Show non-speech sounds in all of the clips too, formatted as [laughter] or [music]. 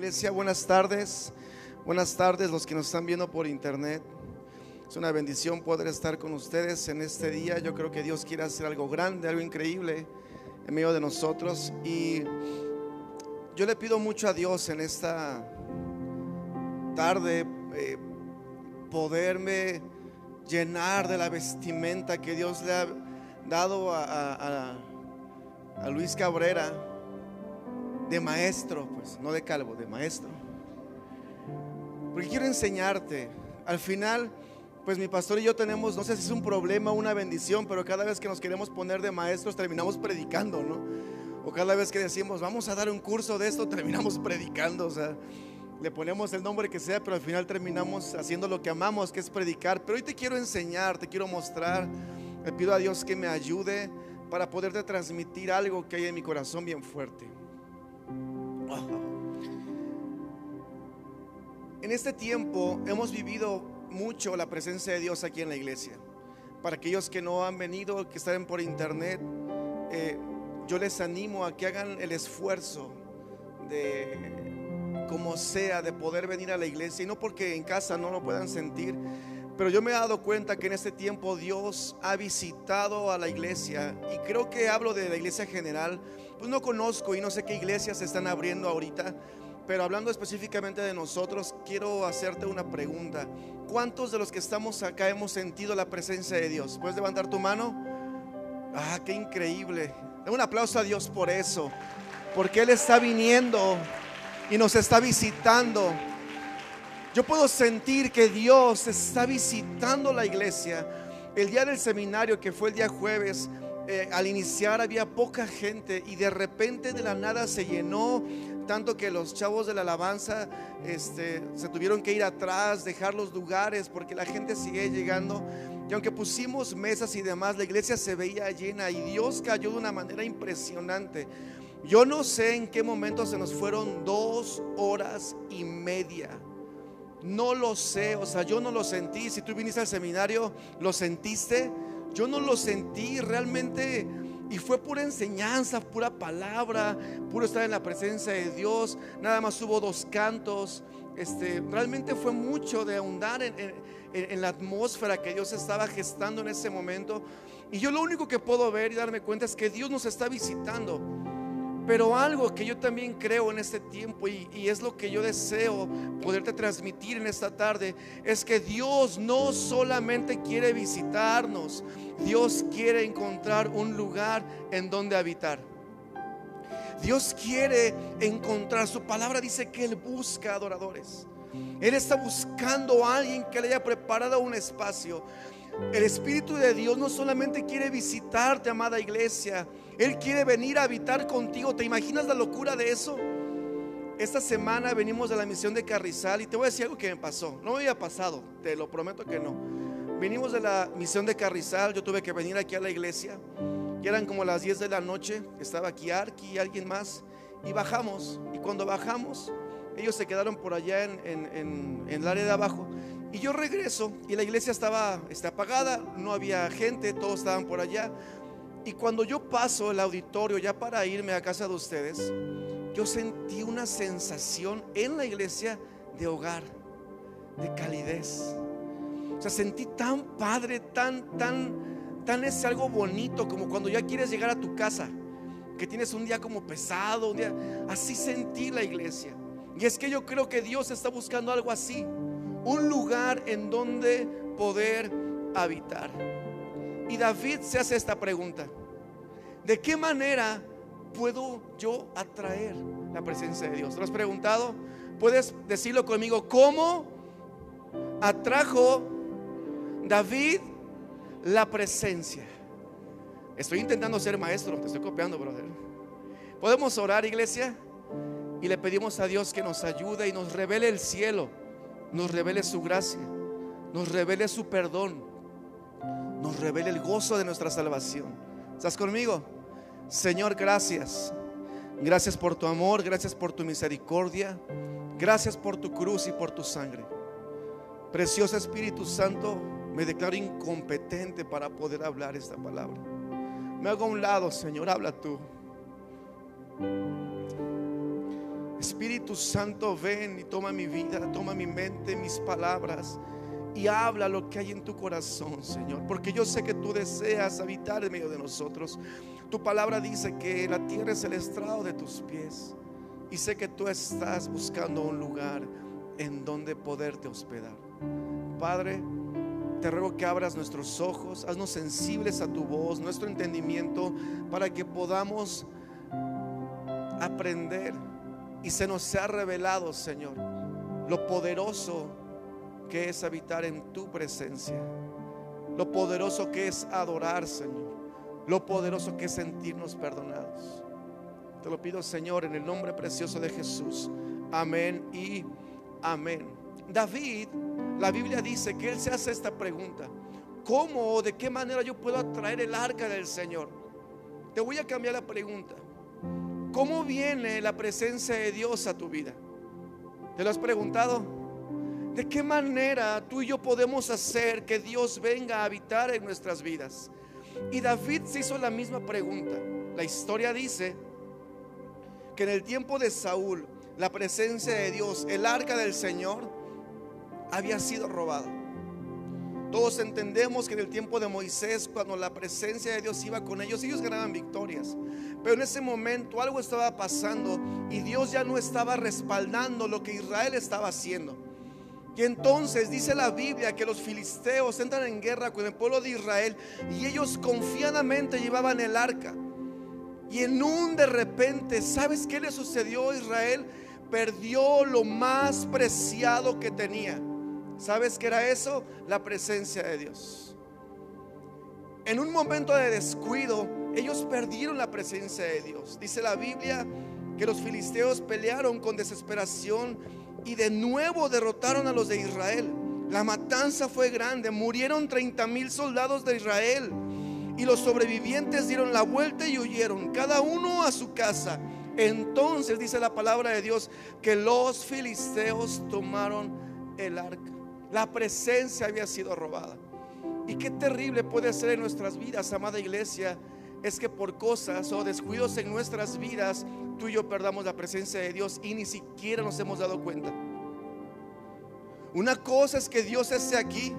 Iglesia, buenas tardes. Buenas tardes los que nos están viendo por internet. Es una bendición poder estar con ustedes en este día. Yo creo que Dios quiere hacer algo grande, algo increíble en medio de nosotros. Y yo le pido mucho a Dios en esta tarde eh, poderme llenar de la vestimenta que Dios le ha dado a, a Luis Cabrera de maestro, pues no de calvo, de maestro. Porque quiero enseñarte. Al final, pues mi pastor y yo tenemos, no sé si es un problema o una bendición, pero cada vez que nos queremos poner de maestros terminamos predicando, ¿no? O cada vez que decimos, vamos a dar un curso de esto, [laughs] terminamos predicando, o sea, le ponemos el nombre que sea, pero al final terminamos haciendo lo que amamos, que es predicar. Pero hoy te quiero enseñar, te quiero mostrar, le pido a Dios que me ayude para poderte transmitir algo que hay en mi corazón bien fuerte. En este tiempo hemos vivido mucho la presencia de Dios aquí en la iglesia. Para aquellos que no han venido, que están por internet, eh, yo les animo a que hagan el esfuerzo de, como sea, de poder venir a la iglesia. Y no porque en casa no lo puedan sentir, pero yo me he dado cuenta que en este tiempo Dios ha visitado a la iglesia. Y creo que hablo de la iglesia general. Pues no conozco y no sé qué iglesias se están abriendo ahorita pero hablando específicamente de nosotros, quiero hacerte una pregunta. ¿Cuántos de los que estamos acá hemos sentido la presencia de Dios? ¿Puedes levantar tu mano? Ah, qué increíble. Un aplauso a Dios por eso. Porque Él está viniendo y nos está visitando. Yo puedo sentir que Dios está visitando la iglesia. El día del seminario, que fue el día jueves, eh, al iniciar había poca gente y de repente de la nada se llenó tanto que los chavos de la alabanza este, se tuvieron que ir atrás, dejar los lugares porque la gente sigue llegando. Y aunque pusimos mesas y demás, la iglesia se veía llena y Dios cayó de una manera impresionante. Yo no sé en qué momento se nos fueron dos horas y media. No lo sé, o sea, yo no lo sentí. Si tú viniste al seminario, ¿lo sentiste? Yo no lo sentí realmente y fue pura enseñanza, pura palabra, puro estar en la presencia de Dios. Nada más hubo dos cantos. Este, realmente fue mucho de ahondar en, en la atmósfera que Dios estaba gestando en ese momento. Y yo lo único que puedo ver y darme cuenta es que Dios nos está visitando. Pero algo que yo también creo en este tiempo y, es lo que yo deseo poderte transmitir en esta tarde, es que Dios no solamente quiere visitarnos, Dios quiere encontrar un lugar en donde habitar. Dios quiere encontrar, su palabra dice que Él busca adoradores. Él está buscando a alguien que le haya preparado un espacio. El Espíritu de Dios no solamente quiere visitarte, amada iglesia, Él quiere venir a habitar contigo. ¿Te imaginas la locura de eso? Esta semana venimos de la misión de Carrizal y te voy a decir algo que me pasó. No me había pasado, te lo prometo que no. Venimos de la misión de Carrizal, yo tuve que venir aquí a la iglesia. Y eran como las 10 de la noche, estaba aquí Arki y alguien más. Y bajamos. Y cuando bajamos, ellos se quedaron por allá en, en el área de abajo. Y yo regreso y la iglesia estaba está apagada, no había gente, todos estaban por allá. Y cuando yo paso el auditorio ya para irme a casa de ustedes, yo sentí una sensación en la iglesia de hogar, de calidez. O sea, sentí tan padre, tan, tan, tan es algo bonito como cuando ya quieres llegar a tu casa, que tienes un día como pesado, un día, así sentí la iglesia. Y es que yo creo que Dios está buscando algo así un lugar en donde poder habitar. Y David se hace esta pregunta. ¿De qué manera puedo yo atraer la presencia de Dios? ¿Te lo has preguntado? Puedes decirlo conmigo. ¿Cómo atrajo David la presencia? Estoy intentando ser maestro, te estoy copiando, brother. ¿Podemos orar, iglesia? Y le pedimos a Dios que nos ayude y nos revele el cielo nos revele su gracia, nos revele su perdón, nos revele el gozo de nuestra salvación. ¿Estás conmigo? Señor, gracias. Gracias por tu amor, gracias por tu misericordia, gracias por tu cruz y por tu sangre. Precioso Espíritu Santo, me declaro incompetente para poder hablar esta palabra. Me hago a un lado, Señor, habla tú. Espíritu Santo, ven y toma mi vida, toma mi mente, mis palabras y habla lo que hay en tu corazón, Señor. Porque yo sé que tú deseas habitar en medio de nosotros. Tu palabra dice que la tierra es el estrado de tus pies. Y sé que tú estás buscando un lugar en donde poderte hospedar. Padre, te ruego que abras nuestros ojos, haznos sensibles a tu voz, nuestro entendimiento, para que podamos aprender y se nos sea revelado, Señor, lo poderoso que es habitar en tu presencia, lo poderoso que es adorar, Señor, lo poderoso que es sentirnos perdonados. Te lo pido, Señor, en el nombre precioso de Jesús. Amén y amén. David, la Biblia dice que él se hace esta pregunta. ¿Cómo o de qué manera yo puedo atraer el arca del Señor? Te voy a cambiar la pregunta. ¿Cómo viene la presencia de Dios a tu vida? ¿Te lo has preguntado? ¿De qué manera tú y yo podemos hacer que Dios venga a habitar en nuestras vidas? Y David se hizo la misma pregunta. La historia dice que en el tiempo de Saúl, la presencia de Dios, el arca del Señor, había sido robada. Todos entendemos que en el tiempo de Moisés, cuando la presencia de Dios iba con ellos, ellos ganaban victorias. Pero en ese momento algo estaba pasando y Dios ya no estaba respaldando lo que Israel estaba haciendo. Y entonces dice la Biblia que los filisteos entran en guerra con el pueblo de Israel y ellos confiadamente llevaban el arca. Y en un de repente, ¿sabes qué le sucedió a Israel? Perdió lo más preciado que tenía. ¿Sabes qué era eso? La presencia de Dios. En un momento de descuido, ellos perdieron la presencia de Dios. Dice la Biblia que los filisteos pelearon con desesperación y de nuevo derrotaron a los de Israel. La matanza fue grande, murieron 30 mil soldados de Israel y los sobrevivientes dieron la vuelta y huyeron, cada uno a su casa. Entonces dice la palabra de Dios que los filisteos tomaron el arca. La presencia había sido robada. Y qué terrible puede ser en nuestras vidas, amada iglesia, es que por cosas o descuidos en nuestras vidas, tú y yo perdamos la presencia de Dios y ni siquiera nos hemos dado cuenta. Una cosa es que Dios esté aquí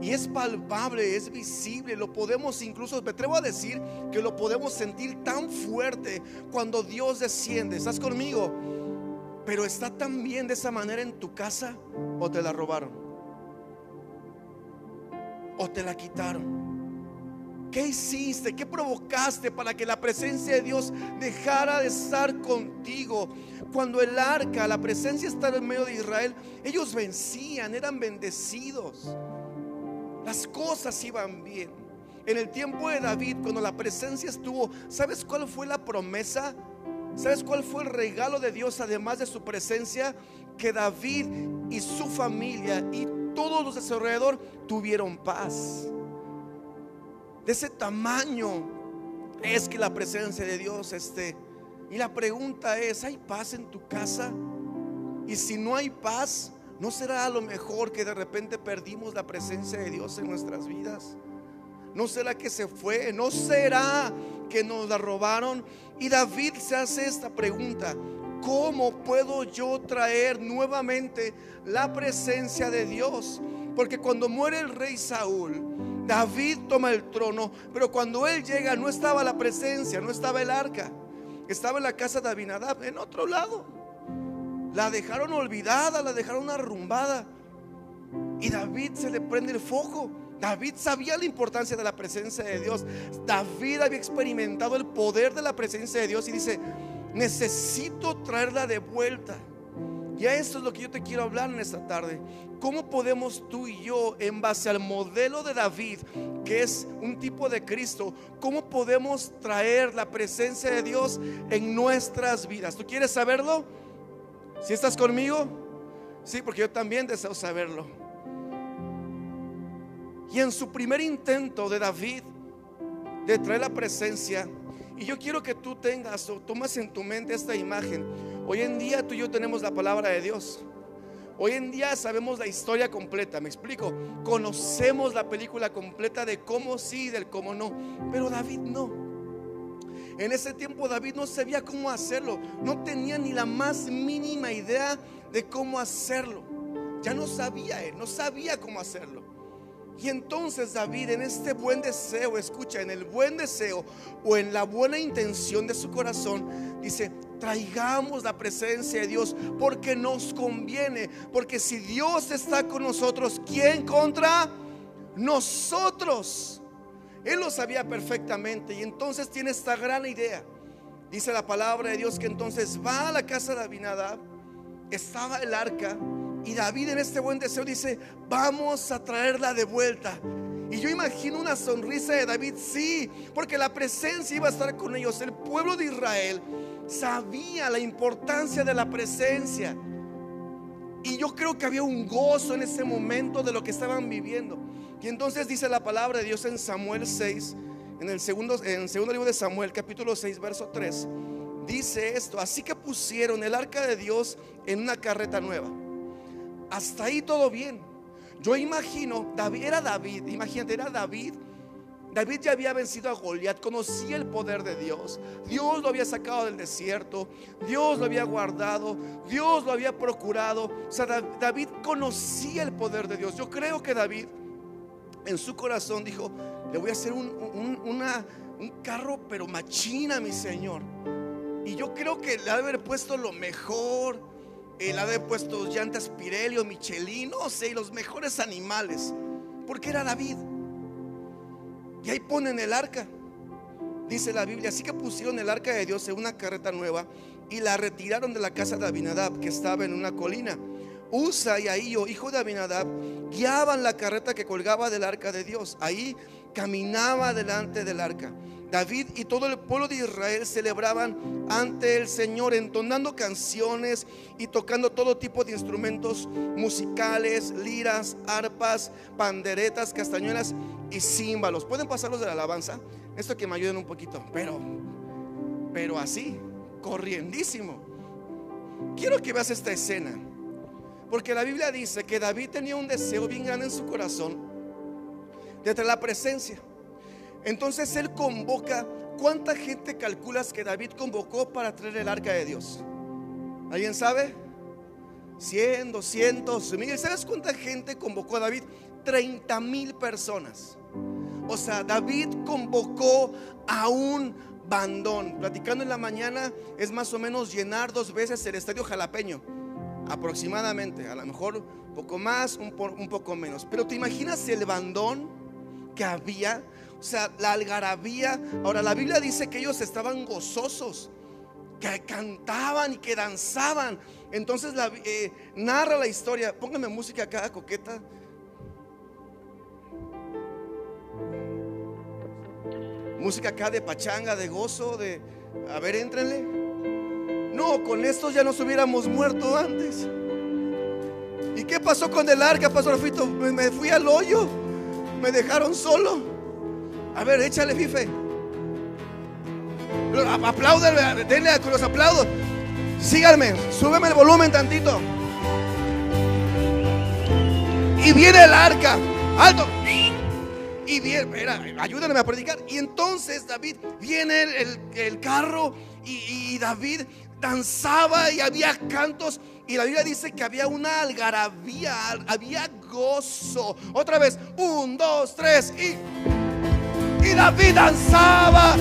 y es palpable, es visible, lo podemos incluso, me atrevo a decir que lo podemos sentir tan fuerte cuando Dios desciende. ¿Estás conmigo? Pero está tan bien de esa manera en tu casa o te la robaron o te la quitaron? ¿Qué hiciste? ¿Qué provocaste para que la presencia de Dios dejara de estar contigo? Cuando el arca, la presencia estaba en medio de Israel, ellos vencían, eran bendecidos. Las cosas iban bien. En el tiempo de David, cuando la presencia estuvo, ¿sabes cuál fue la promesa? ¿Sabes cuál fue el regalo de Dios además de su presencia? Que David y su familia y todos los de su alrededor tuvieron paz. De ese tamaño es que la presencia de Dios esté. Y la pregunta es, ¿hay paz en tu casa? Y si no hay paz, ¿no será a lo mejor que de repente perdimos la presencia de Dios en nuestras vidas? ¿No será que se fue? ¿No será que nos la robaron? Y David se hace esta pregunta. ¿Cómo puedo yo traer nuevamente la presencia de Dios? Porque cuando muere el rey Saúl, David toma el trono, pero cuando él llega no estaba la presencia, no estaba el arca, estaba en la casa de Abinadab, en otro lado. La dejaron olvidada, la dejaron arrumbada. Y David se le prende el foco. David sabía la importancia de la presencia de Dios. David había experimentado el poder de la presencia de Dios y dice, necesito traerla de vuelta. Y a esto es lo que yo te quiero hablar en esta tarde. ¿Cómo podemos tú y yo, en base al modelo de David, que es un tipo de Cristo, cómo podemos traer la presencia de Dios en nuestras vidas? ¿Tú quieres saberlo? ¿Si estás conmigo? Sí, porque yo también deseo saberlo. Y en su primer intento de David de traer la presencia, y yo quiero que tú tengas o tomes en tu mente esta imagen. Hoy en día tú y yo tenemos la palabra de Dios. Hoy en día sabemos la historia completa, me explico. Conocemos la película completa de cómo sí, del cómo no. Pero David no. En ese tiempo David no sabía cómo hacerlo, no tenía ni la más mínima idea de cómo hacerlo. Ya no sabía él, no sabía cómo hacerlo. Y entonces David en este buen deseo, escucha, en el buen deseo o en la buena intención de su corazón, dice, traigamos la presencia de Dios porque nos conviene, porque si Dios está con nosotros, ¿quién contra nosotros? Él lo sabía perfectamente y entonces tiene esta gran idea. Dice la palabra de Dios que entonces va a la casa de Abinadab, estaba el arca y David en este buen deseo dice, vamos a traerla de vuelta. Y yo imagino una sonrisa de David, sí, porque la presencia iba a estar con ellos. El pueblo de Israel sabía la importancia de la presencia. Y yo creo que había un gozo en ese momento de lo que estaban viviendo. Y entonces dice la palabra de Dios en Samuel 6, en el segundo, en el segundo libro de Samuel, capítulo 6, verso 3. Dice esto, así que pusieron el arca de Dios en una carreta nueva hasta ahí todo bien. Yo imagino, David era David, imagínate, era David. David ya había vencido a Goliat, conocía el poder de Dios. Dios lo había sacado del desierto, Dios lo había guardado, Dios lo había procurado. O sea, David conocía el poder de Dios. Yo creo que David en su corazón dijo, le voy a hacer un, un carro, pero machina, mi Señor. Y yo creo que le ha haber puesto lo mejor él ha puesto llantas Pirelli o Michelin, no sé, los mejores animales, porque era David. Y ahí ponen el arca, dice la Biblia. Así que pusieron el arca de Dios en una carreta nueva y la retiraron de la casa de Abinadab, que estaba en una colina. Usa y Ahío, hijo de Abinadab, guiaban la carreta que colgaba del arca de Dios. Ahí caminaba delante del arca. David y todo el pueblo de Israel celebraban ante el Señor entonando canciones y tocando todo tipo de instrumentos musicales, liras, arpas, panderetas, castañuelas y címbalos. ¿Pueden pasarlos de la alabanza? Esto que me ayuden un poquito, pero pero así, corriendísimo. Quiero que veas esta escena. Porque la Biblia dice que David tenía un deseo bien grande en su corazón de la presencia. Entonces él convoca, ¿cuánta gente calculas que David convocó para traer el arca de Dios? ¿Alguien sabe? 100, 200, mil. ¿Sabes cuánta gente convocó a David? 30 mil personas. O sea, David convocó a un bandón. Platicando en la mañana es más o menos llenar dos veces el estadio jalapeño. Aproximadamente. A lo mejor un poco más, un, un poco menos. Pero te imaginas el bandón que había o sea, la algarabía. Ahora, la Biblia dice que ellos estaban gozosos, que cantaban y que danzaban. Entonces, eh, narra la historia. Póngame música acá, coqueta. Música acá de pachanga, de gozo, de... A ver, éntrenle. No, con estos ya nos hubiéramos muerto antes. ¿Y qué pasó con el arca, Pastor Fito? Me fui al hoyo. Me dejaron solo. A ver, échale, Fife. Apláudele, denle con los aplaudos. Síganme, súbeme el volumen tantito. Y viene el arca, alto. Y viene, ayúdenme a predicar. Y entonces David, viene el, carro y, y David danzaba y había cantos. Y la Biblia dice que había una algarabía, había gozo. Otra vez, un, dos, tres y... David danzaba.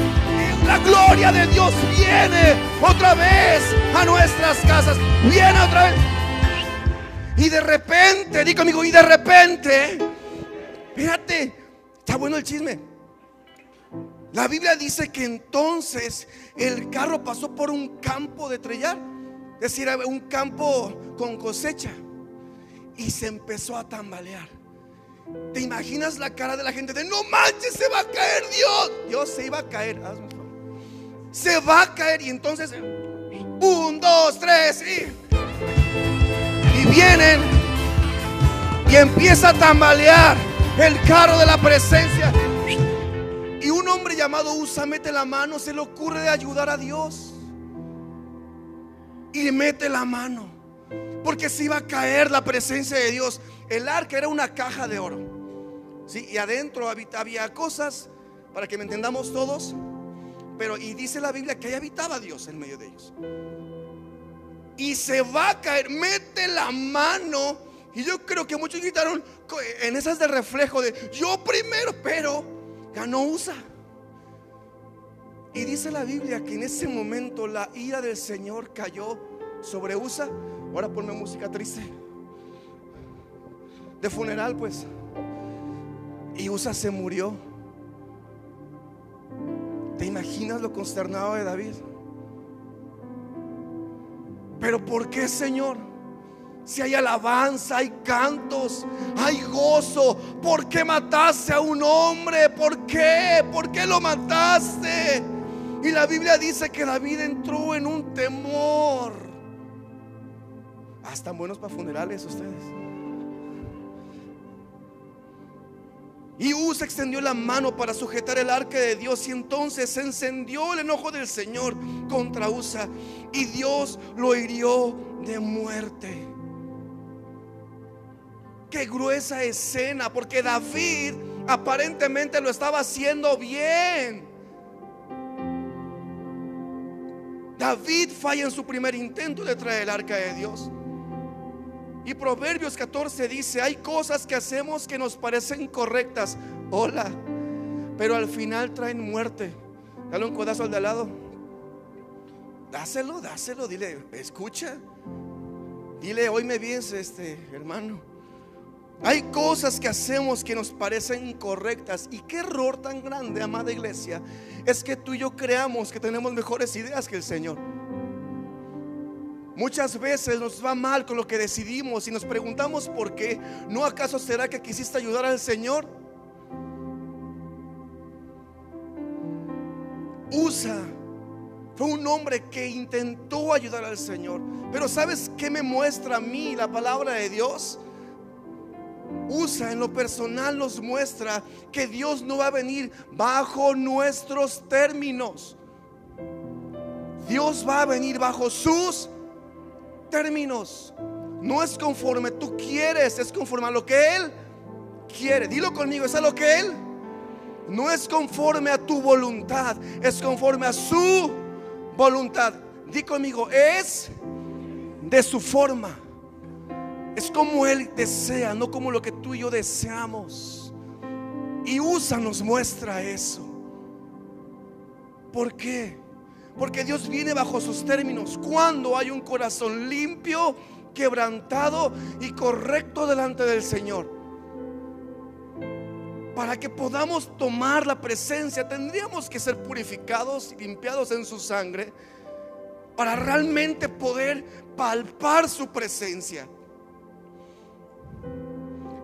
La gloria de Dios viene otra vez a nuestras casas. Viene otra vez. Y de repente, di conmigo, y de repente, fíjate, está bueno el chisme. La Biblia dice que entonces el carro pasó por un campo de trellar, es decir, un campo con cosecha, y se empezó a tambalear. ¿Te imaginas la cara de la gente de no manches, se va a caer Dios? Dios se iba a caer. Se va a caer y entonces, un, dos, tres y, y vienen y empieza a tambalear el carro de la presencia. Y un hombre llamado Usa mete la mano, se le ocurre de ayudar a Dios. Y mete la mano. Porque se iba a caer la presencia de Dios. El arca era una caja de oro. ¿sí? Y adentro había cosas, para que me entendamos todos. pero y dice la Biblia que ahí habitaba Dios en medio de ellos. Y se va a caer, mete la mano. Y yo creo que muchos gritaron en esas de reflejo de yo primero, pero ganó USA. Y dice la Biblia que en ese momento la ira del Señor cayó sobre USA. Ahora ponme música triste. De funeral, pues. Y USA se murió. ¿Te imaginas lo consternado de David? Pero ¿por qué, Señor? Si hay alabanza, hay cantos, hay gozo, ¿por qué mataste a un hombre? ¿Por qué? ¿Por qué lo mataste? Y la Biblia dice que David entró en un temor. Ah, están buenos para funerales ustedes. Y Usa extendió la mano para sujetar el arca de Dios y entonces se encendió el enojo del Señor contra Usa y Dios lo hirió de muerte. Qué gruesa escena, porque David aparentemente lo estaba haciendo bien. David falla en su primer intento de traer el arca de Dios. Y Proverbios 14 dice, hay cosas que hacemos que nos parecen correctas. Hola, pero al final traen muerte. Dale un codazo al de al lado. Dáselo, dáselo, dile, escucha. Dile, hoy me vienes, este hermano. Hay cosas que hacemos que nos parecen incorrectas. Y qué error tan grande, amada iglesia, es que tú y yo creamos que tenemos mejores ideas que el Señor. Muchas veces nos va mal con lo que decidimos y nos preguntamos por qué. ¿No acaso será que quisiste ayudar al Señor? Usa fue un hombre que intentó ayudar al Señor. Pero ¿sabes qué me muestra a mí la palabra de Dios? Usa en lo personal nos muestra que Dios no va a venir bajo nuestros términos. Dios va a venir bajo sus términos. No es conforme tú quieres, es conforme a lo que Él quiere. Dilo conmigo, es a lo que Él. No es conforme a tu voluntad, es conforme a su voluntad. Di conmigo, es de su forma. Es como Él desea, no como lo que tú y yo deseamos. Y usa nos muestra eso. ¿Por qué? Porque Dios viene bajo sus términos. Cuando hay un corazón limpio, quebrantado y correcto delante del Señor. Para que podamos tomar la presencia, tendríamos que ser purificados y limpiados en su sangre para realmente poder palpar su presencia.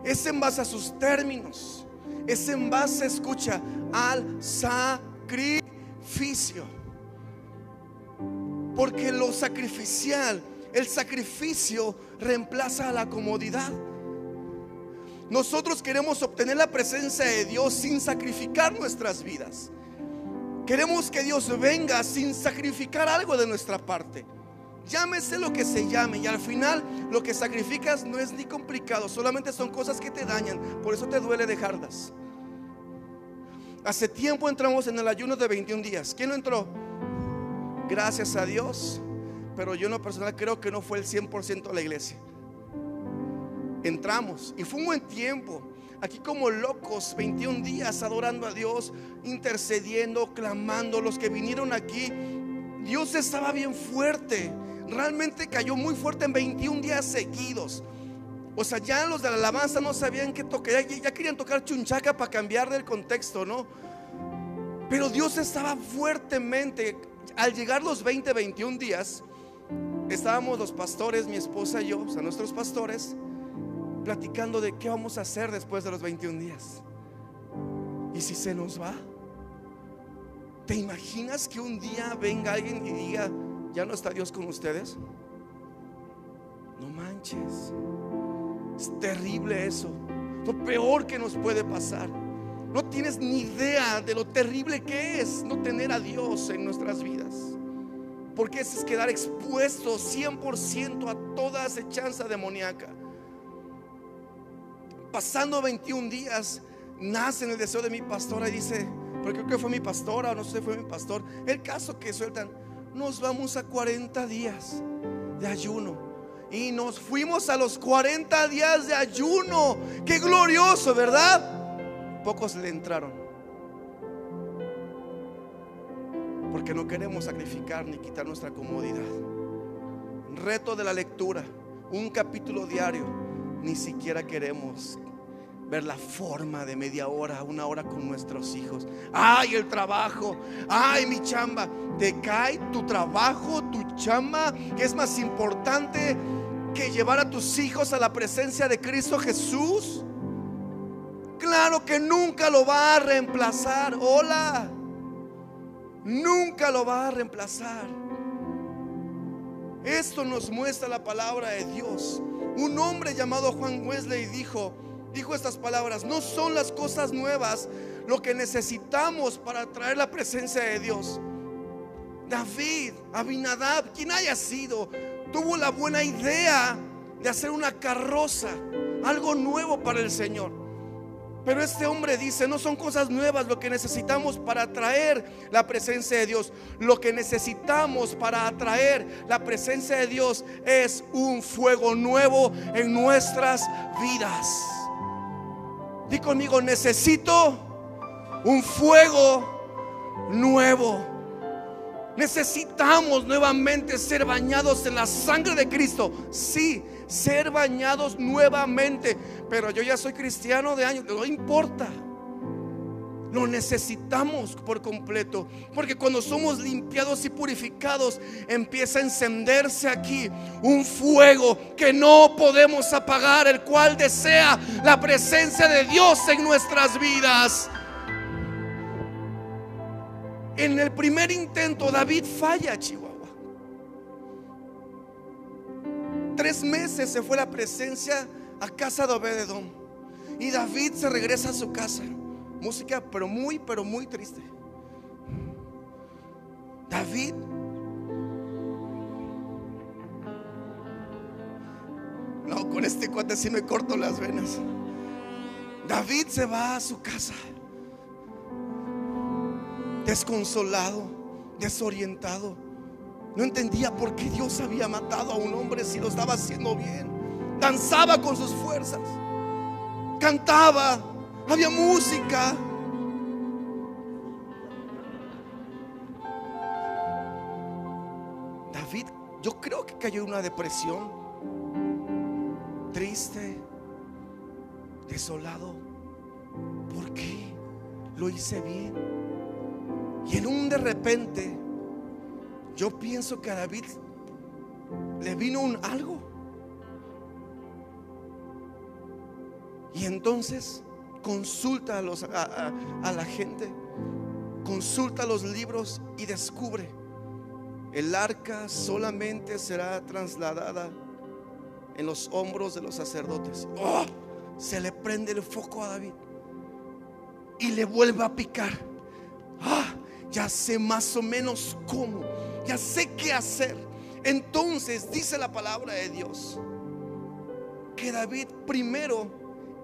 Es en base a sus términos. Es en base, escucha, al sacrificio. Porque lo sacrificial, el sacrificio reemplaza a la comodidad. Nosotros queremos obtener la presencia de Dios sin sacrificar nuestras vidas. Queremos que Dios venga sin sacrificar algo de nuestra parte. Llámese lo que se llame y al final lo que sacrificas no es ni complicado, solamente son cosas que te dañan, por eso te duele dejarlas. Hace tiempo entramos en el ayuno de 21 días. ¿Quién no entró? Gracias a Dios. Pero yo en lo personal creo que no fue el 100% de la iglesia. Entramos y fue un buen tiempo. Aquí como locos, 21 días adorando a Dios, intercediendo, clamando. Los que vinieron aquí, Dios estaba bien fuerte. Realmente cayó muy fuerte en 21 días seguidos. O sea, ya los de la alabanza no sabían qué tocar, ya, ya querían tocar chunchaca para cambiar del contexto, ¿no? Pero Dios estaba fuertemente al llegar los 20, 21 días, estábamos los pastores, mi esposa y yo, o sea, nuestros pastores, platicando de qué vamos a hacer después de los 21 días. ¿Y si se nos va? ¿Te imaginas que un día venga alguien y diga, ya no está Dios con ustedes? No manches. Es terrible eso. Lo peor que nos puede pasar. No tienes ni idea de lo terrible que es no tener a Dios en nuestras vidas. Porque es quedar expuesto 100% a toda acechanza demoníaca. Pasando 21 días, nace en el deseo de mi pastora y dice, porque creo que fue mi pastora, o no sé fue mi pastor, el caso que sueltan, nos vamos a 40 días de ayuno. Y nos fuimos a los 40 días de ayuno. Qué glorioso, ¿verdad? Pocos le entraron. Porque no queremos sacrificar ni quitar nuestra comodidad. Reto de la lectura, un capítulo diario. Ni siquiera queremos ver la forma de media hora, una hora con nuestros hijos. Ay, el trabajo, ay, mi chamba. Te cae tu trabajo, tu chamba, que es más importante que llevar a tus hijos a la presencia de Cristo Jesús. Claro que nunca lo va a reemplazar. Hola. Nunca lo va a reemplazar. Esto nos muestra la palabra de Dios. Un hombre llamado Juan Wesley dijo, dijo estas palabras, no son las cosas nuevas lo que necesitamos para traer la presencia de Dios. David, Abinadab, quien haya sido, tuvo la buena idea de hacer una carroza, algo nuevo para el Señor. Pero este hombre dice, no son cosas nuevas lo que necesitamos para atraer la presencia de Dios. Lo que necesitamos para atraer la presencia de Dios es un fuego nuevo en nuestras vidas. Di conmigo, necesito un fuego nuevo. Necesitamos nuevamente ser bañados en la sangre de Cristo. Sí, ser bañados nuevamente. Pero yo ya soy cristiano de años, no importa. Lo necesitamos por completo. Porque cuando somos limpiados y purificados, empieza a encenderse aquí un fuego que no podemos apagar, el cual desea la presencia de Dios en nuestras vidas. En el primer intento, David falla, Chihuahua. Tres meses se fue la presencia a casa de Obededón. Y David se regresa a su casa. Música, pero muy, pero muy triste. David No, con este cuate sí me corto las venas. David se va a su casa. Desconsolado, desorientado. No entendía por qué Dios había matado a un hombre si lo estaba haciendo bien. Danzaba con sus fuerzas. Cantaba, había música. David, yo creo que cayó en una depresión, triste, desolado. ¿Por qué? Lo hice bien. Y en un de repente, yo pienso que a David le vino un algo. Y entonces consulta a, los, a, la gente, consulta los libros y descubre, el arca solamente será trasladada en los hombros de los sacerdotes. ¡Oh! Se le prende el foco a David y le vuelve a picar. ¡Ah! Ya sé más o menos cómo, ya sé qué hacer. Entonces dice la palabra de Dios que David primero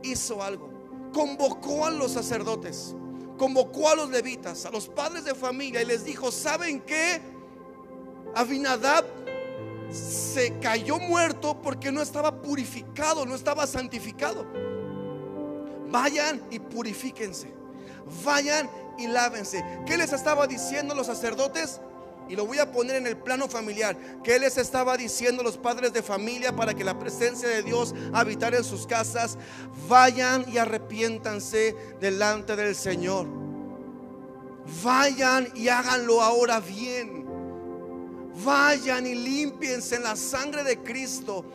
hizo algo convocó a los sacerdotes, convocó a los levitas, a los padres de familia y les dijo, ¿saben qué? Abinadab se cayó muerto porque no estaba purificado, no estaba santificado. Vayan y purifíquense. Vayan y lávense. ¿Qué les estaba diciendo los sacerdotes? Y lo voy a poner en el plano familiar. ¿Qué les estaba diciendo los padres de familia para que la presencia de Dios habitara en sus casas? Vayan y arrepiéntanse delante del Señor. Vayan y háganlo ahora bien. Vayan y limpiense en la sangre de Cristo.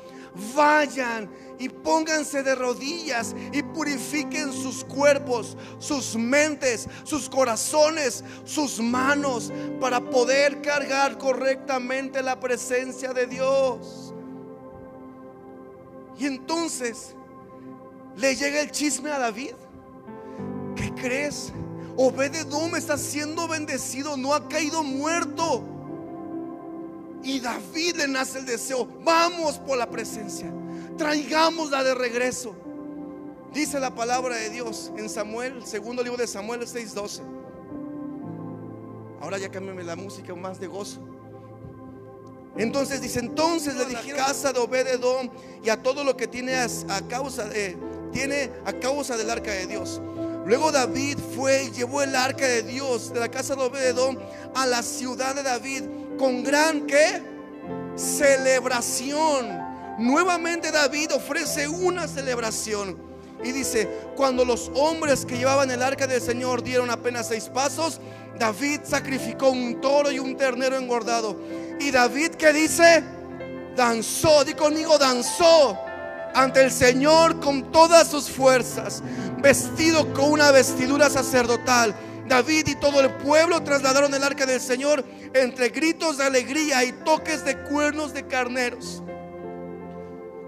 Vayan y pónganse de rodillas y purifiquen sus cuerpos, sus mentes, sus corazones, sus manos para poder cargar correctamente la presencia de Dios. Y entonces le llega el chisme a David. ¿Qué crees? Obededom está siendo bendecido, no ha caído muerto. Y David le nace el deseo, vamos por la presencia traigámosla de regreso. Dice la palabra de Dios en Samuel, segundo libro de Samuel 6:12. Ahora ya cámbiame la música más de gozo. Entonces dice, entonces le dije casa de Obededón y a todo lo que tiene a, causa de tiene a causa del arca de Dios. Luego David fue y llevó el arca de Dios de la casa de Obededón a la ciudad de David con gran ¿qué? celebración. Nuevamente David ofrece una celebración y dice, cuando los hombres que llevaban el arca del Señor dieron apenas seis pasos, David sacrificó un toro y un ternero engordado. Y David que dice, danzó, di conmigo, danzó ante el Señor con todas sus fuerzas, vestido con una vestidura sacerdotal. David y todo el pueblo trasladaron el arca del Señor entre gritos de alegría y toques de cuernos de carneros.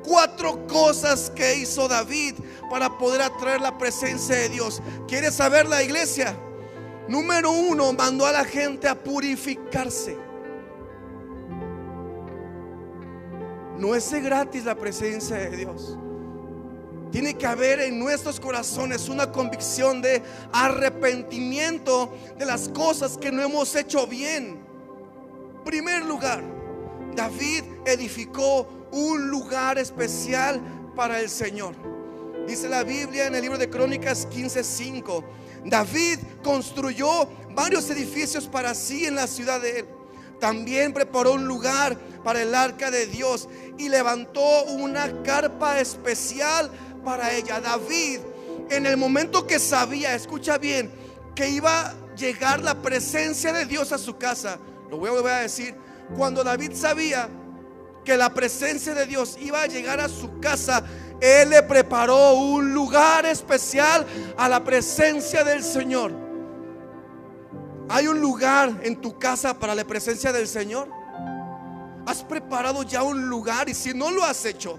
Cuatro cosas que hizo David para poder atraer la presencia de Dios. ¿Quieres saber la iglesia? Número uno, mandó a la gente a purificarse. No es gratis la presencia de Dios. Tiene que haber en nuestros corazones una convicción de arrepentimiento de las cosas que no hemos hecho bien. Primer lugar, David edificó un lugar especial para el Señor. Dice la Biblia en el libro de Crónicas 15:5 David construyó varios edificios para sí en la ciudad de él. También preparó un lugar para el arca de Dios y levantó una carpa especial para ella. David, en el momento que sabía, escucha bien, que iba a llegar la presencia de Dios a su casa, lo voy a a decir, cuando David sabía que la presencia de Dios iba a llegar a su casa, él le preparó un lugar especial a la presencia del Señor. ¿Hay un lugar en tu casa para la presencia del Señor? ¿Has preparado ya un lugar? Y si no lo has hecho,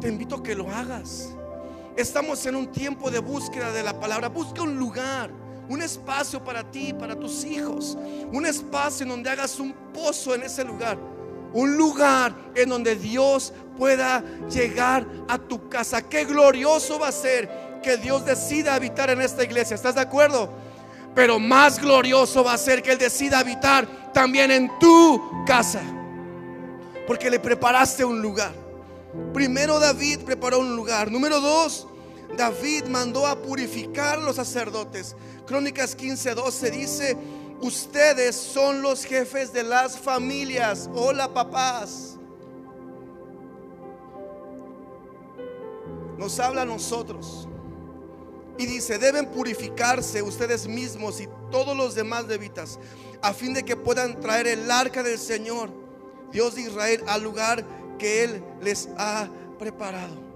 te invito a que lo hagas. Estamos en un tiempo de búsqueda de la palabra. Busca un lugar, un espacio para ti, para tus hijos. Un espacio en donde hagas un pozo en ese lugar un lugar en donde Dios pueda llegar a tu casa. Qué glorioso va a ser que Dios decida habitar en esta iglesia. ¿Estás de acuerdo? Pero más glorioso va a ser que Él decida habitar también en tu casa. Porque le preparaste un lugar. Primero David preparó un lugar. Número dos, David mandó a purificar los sacerdotes. Crónicas 15, 12 dice Ustedes son los jefes de las familias. Hola papás. Nos habla a nosotros. Y dice, deben purificarse ustedes mismos y todos los demás levitas, a fin de que puedan traer el arca del Señor, Dios de Israel, al lugar que Él les ha preparado.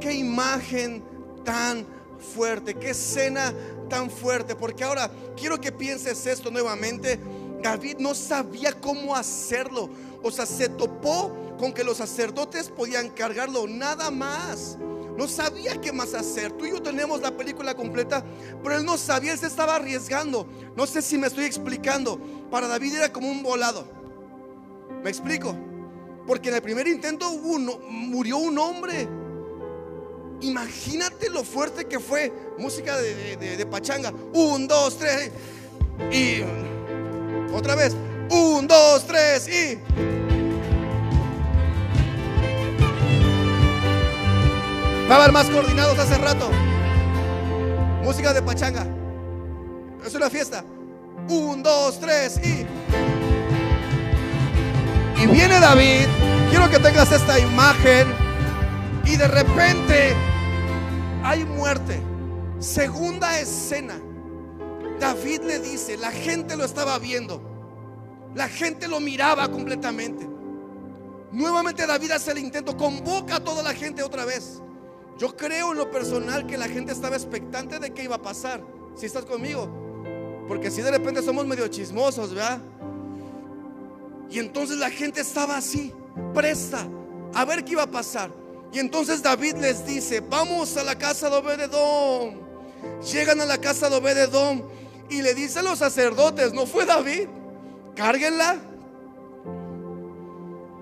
Qué imagen tan fuerte, qué escena tan fuerte, porque ahora quiero que pienses esto nuevamente. David no sabía cómo hacerlo. O sea, se topó con que los sacerdotes podían cargarlo, nada más. No sabía qué más hacer. Tú y yo tenemos la película completa, pero él no sabía, él se estaba arriesgando. No sé si me estoy explicando. Para David era como un volado. ¿Me explico? Porque en el primer intento murió un hombre. Imagínate lo fuerte que fue música de, pachanga. Un, dos, tres. Y otra vez. Un, dos, tres. Y. Estaban más coordinados hace rato. Música de pachanga. Es una fiesta. Un, dos, tres y. Y viene David. Quiero que tengas esta imagen. Y de repente hay muerte. Segunda escena. David le dice, la gente lo estaba viendo. La gente lo miraba completamente. Nuevamente David hace el intento, convoca a toda la gente otra vez. Yo creo en lo personal que la gente estaba expectante de qué iba a pasar. Si estás conmigo. Porque si de repente somos medio chismosos, ¿verdad? Y entonces la gente estaba así, presta a ver qué iba a pasar. Y entonces David les dice, vamos a la casa de Obededón. Llegan a la casa de Obededón y le dice a los sacerdotes, no fue David, cárguenla.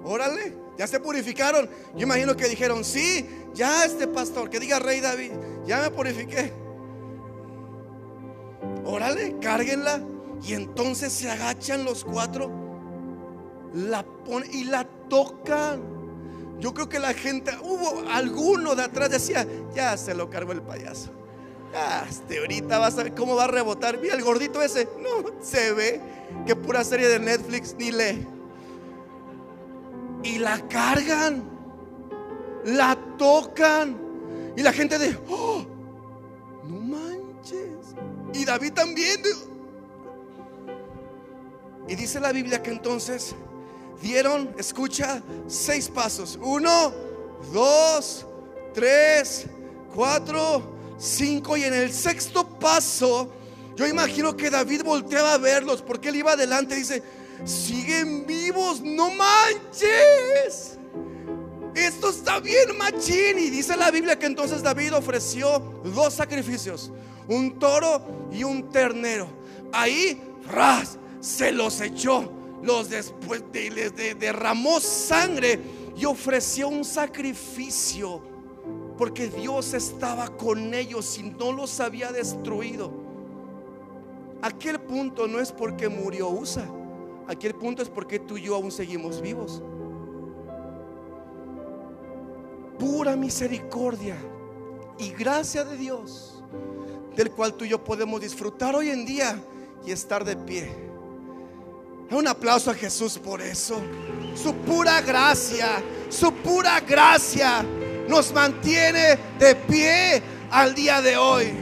Órale, ya se purificaron. Yo imagino que dijeron, sí, ya este pastor, que diga rey David, ya me purifiqué. Órale, cárguenla. Y entonces se agachan los cuatro, la ponen y la tocan. Yo creo que la gente, hubo alguno de atrás decía, ya se lo cargó el payaso. Ya, este, ahorita vas a ver cómo va a rebotar. Mira el gordito ese. No, [laughs] se ve que pura serie de Netflix ni lee. Y la cargan, la tocan. Y la gente de, oh, no manches. Y David también. Y dice la Biblia que entonces dieron, escucha, seis pasos. Uno, dos, tres, cuatro, cinco. Y en el sexto paso, yo imagino que David volteaba a verlos porque él iba adelante y dice, siguen vivos, no manches. Esto está bien, machín. Y dice la Biblia que entonces David ofreció dos sacrificios, un toro y un ternero. Ahí, ras, se los echó, los después de, les derramó sangre y ofreció un sacrificio porque Dios estaba con ellos y no los había destruido. Aquel punto no es porque murió Usa, aquel punto es porque tú y yo aún seguimos vivos. Pura misericordia y gracia de Dios, del cual tú y yo podemos disfrutar hoy en día y estar de pie. Un aplauso a Jesús por eso. Su pura gracia, su pura gracia nos mantiene de pie al día de hoy.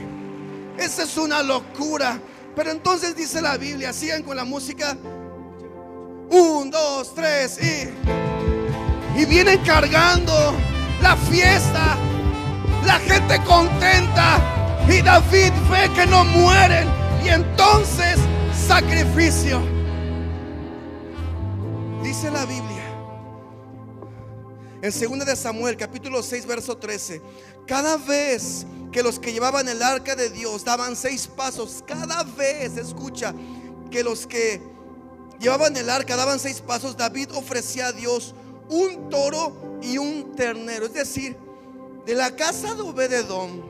Esa es una locura. Pero entonces dice la Biblia, sigan con la música. Un, dos, tres y, y vienen cargando la fiesta, la gente contenta y David ve que no mueren y entonces sacrificio. Dice la Biblia en 2 de Samuel capítulo 6 verso 13, cada vez que los que llevaban el arca de Dios daban seis pasos, cada vez, escucha, que los que llevaban el arca daban seis pasos, David ofrecía a Dios un toro y un ternero, es decir, de la casa de Obededón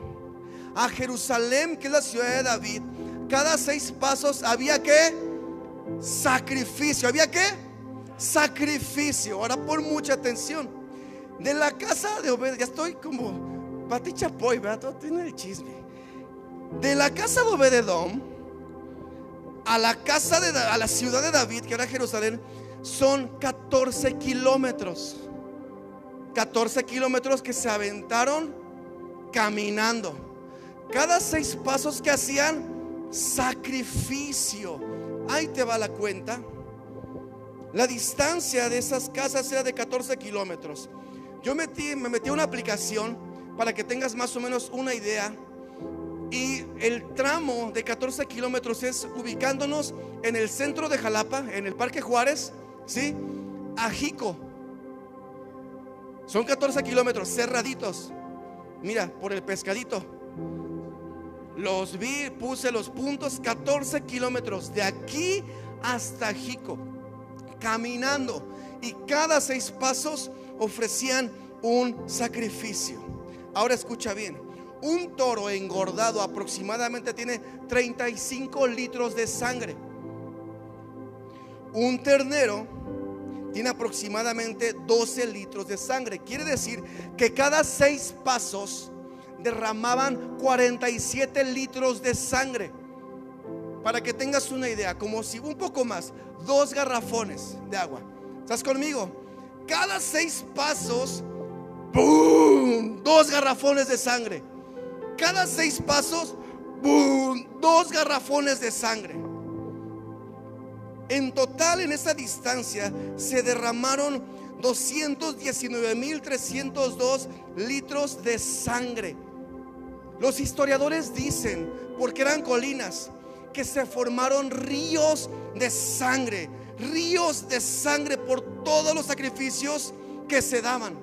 a Jerusalén, que es la ciudad de David, cada seis pasos había que sacrificio, había que sacrificio. Ahora por mucha atención. De la casa de Obed, ya estoy como Pati Chapoy, ¿verdad? Tiene el chisme. De la casa de Obededón a la casa de a la ciudad de David, que era Jerusalén, son 14 kilómetros. 14 kilómetros que se aventaron caminando. Cada seis pasos que hacían, sacrificio. Ahí te va la cuenta. La distancia de esas casas era de 14 kilómetros. Yo metí, me metí a una aplicación para que tengas más o menos una idea. Y el tramo de 14 kilómetros es ubicándonos en el centro de Jalapa, en el Parque Juárez, ¿sí? A Jico. Son 14 kilómetros cerraditos. Mira, por el pescadito. Los vi, puse los puntos, 14 kilómetros de aquí hasta Jico caminando y cada seis pasos ofrecían un sacrificio. Ahora escucha bien, un toro engordado aproximadamente tiene 35 litros de sangre. Un ternero tiene aproximadamente 12 litros de sangre. Quiere decir que cada seis pasos derramaban 47 litros de sangre. Para que tengas una idea, como si un poco más, dos garrafones de agua. ¿Estás conmigo? Cada seis pasos, ¡boom! Dos garrafones de sangre. Cada seis pasos, ¡boom! Dos garrafones de sangre. En total, en esa distancia, se derramaron 219.302 litros de sangre. Los historiadores dicen, porque eran colinas, que se formaron ríos de sangre, ríos de sangre por todos los sacrificios que se daban.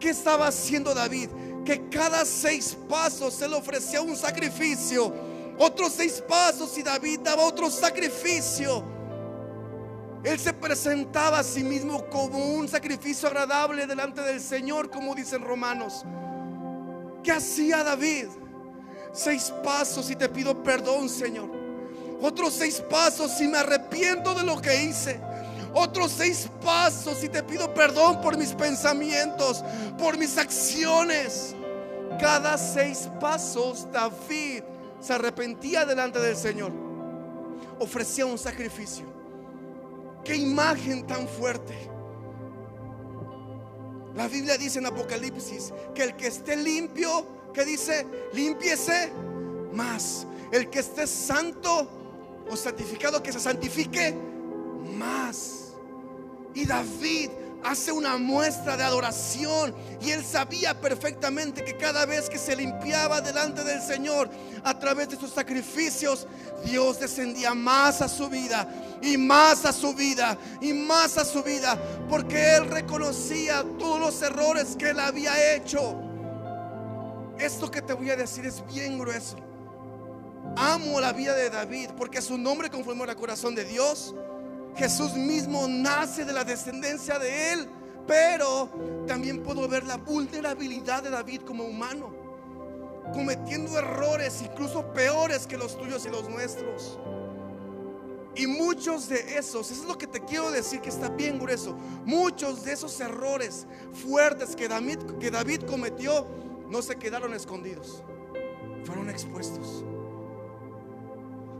¿Qué estaba haciendo David? Que cada seis pasos se le ofrecía un sacrificio, otros seis pasos y David daba otro sacrificio. Él se presentaba a sí mismo como un sacrificio agradable delante del Señor, como dicen Romanos. ¿Qué hacía David? Seis pasos y te pido perdón, Señor. Otros seis pasos y me arrepiento de lo que hice. Otros seis pasos y te pido perdón por mis pensamientos, por mis acciones. Cada seis pasos David se arrepentía delante del Señor. Ofrecía un sacrificio. Qué imagen tan fuerte. La Biblia dice en Apocalipsis que el que esté limpio, que dice, limpiese más. El que esté santo o santificado, que se santifique más. Y David hace una muestra de adoración y él sabía perfectamente que cada vez que se limpiaba delante del Señor a través de sus sacrificios, Dios descendía más a su vida y más a su vida y más a su vida, porque él reconocía todos los errores que él había hecho. Esto que te voy a decir es bien grueso. Amo la vida de David porque su nombre conformó el corazón de Dios Jesús mismo nace de la descendencia de él, pero también puedo ver la vulnerabilidad de David como humano, cometiendo errores incluso peores que los tuyos y los nuestros. Y muchos de esos, eso es lo que te quiero decir que está bien grueso, muchos de esos errores fuertes que David, que David cometió no se quedaron escondidos, fueron expuestos.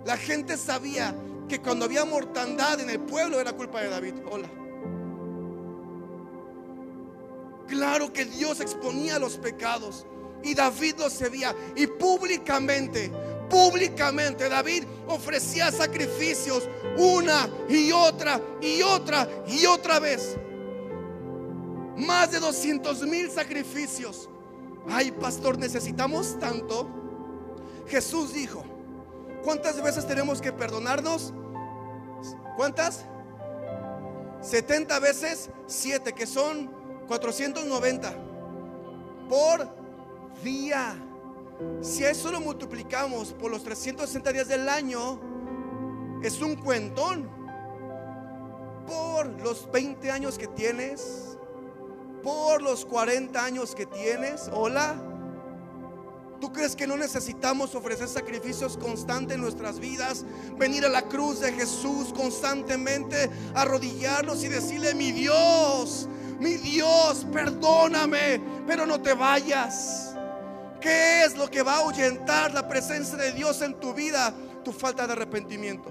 La gente sabía que cuando había mortandad en el pueblo era culpa de David. Hola. Claro que Dios exponía los pecados y David los sabía y públicamente, públicamente David ofrecía sacrificios una y otra y otra y otra vez. Más de 200 mil sacrificios. Ay, pastor, necesitamos tanto. Jesús dijo, ¿Cuántas veces tenemos que perdonarnos? ¿Cuántas? 70 veces 7, que son 490 por día. Si eso lo multiplicamos por los 360 días del año, es un cuentón. Por los 20 años que tienes, por los 40 años que tienes, hola ¿Tú crees que no necesitamos ofrecer sacrificios constantes en nuestras vidas? Venir a la cruz de Jesús constantemente, arrodillarnos y decirle, mi Dios, mi Dios, perdóname, pero no te vayas. ¿Qué es lo que va a ahuyentar la presencia de Dios en tu vida? Tu falta de arrepentimiento,